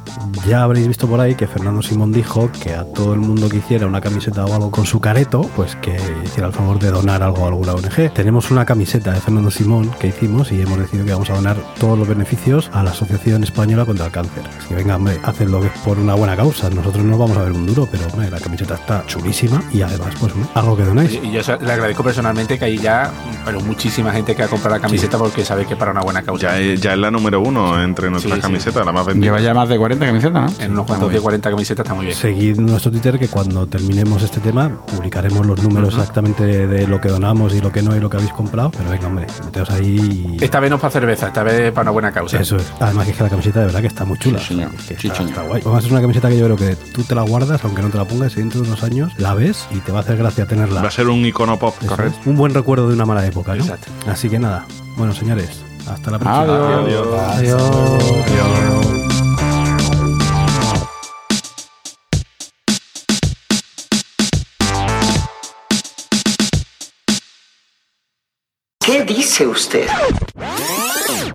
Ya habréis visto por ahí que Fernando Simón dijo que a todo el mundo que hiciera una camiseta o algo con su careto, pues que hiciera el favor de donar algo a alguna ONG. Tenemos una camiseta de Fernando Simón que hicimos y hemos decidido que vamos a donar todos los beneficios a la Asociación Española contra el Cáncer. Así que venga, hombre, hacedlo que es por una buena causa. Nosotros no vamos a ver un duro, pero hombre, la camiseta está chulísima y además, pues algo que donáis. Y yo le agradezco personalmente que hay ya pero muchísima gente que ha comprado la camiseta porque sabe que es para una buena causa. Ya es, ya es la número uno entre nuestras Sí, sí. camisetas, la más vendida. Lleva ya más de 40 camisetas, ¿no? En unos cuantos de 40 camisetas está muy bien. Seguid nuestro Twitter que cuando terminemos este tema publicaremos los números exactamente de, de lo que donamos y lo que no y lo que habéis comprado. Pero venga, hombre, meteos ahí y... Esta vez no es para cerveza, esta vez es para una buena causa. Eso es. Además que es que la camiseta de verdad que está muy chula. Sí, señor. Está, señor. está guay. Además es una camiseta que yo creo que tú te la guardas, aunque no te la pongas, y dentro de unos años la ves y te va a hacer gracia tenerla. Va a ser un icono pop. Eso es. Un buen recuerdo de una mala época, ¿no? Exacto. Así que nada. Bueno, señores, hasta la próxima. Adiós. Adiós. ¿Qué dice usted?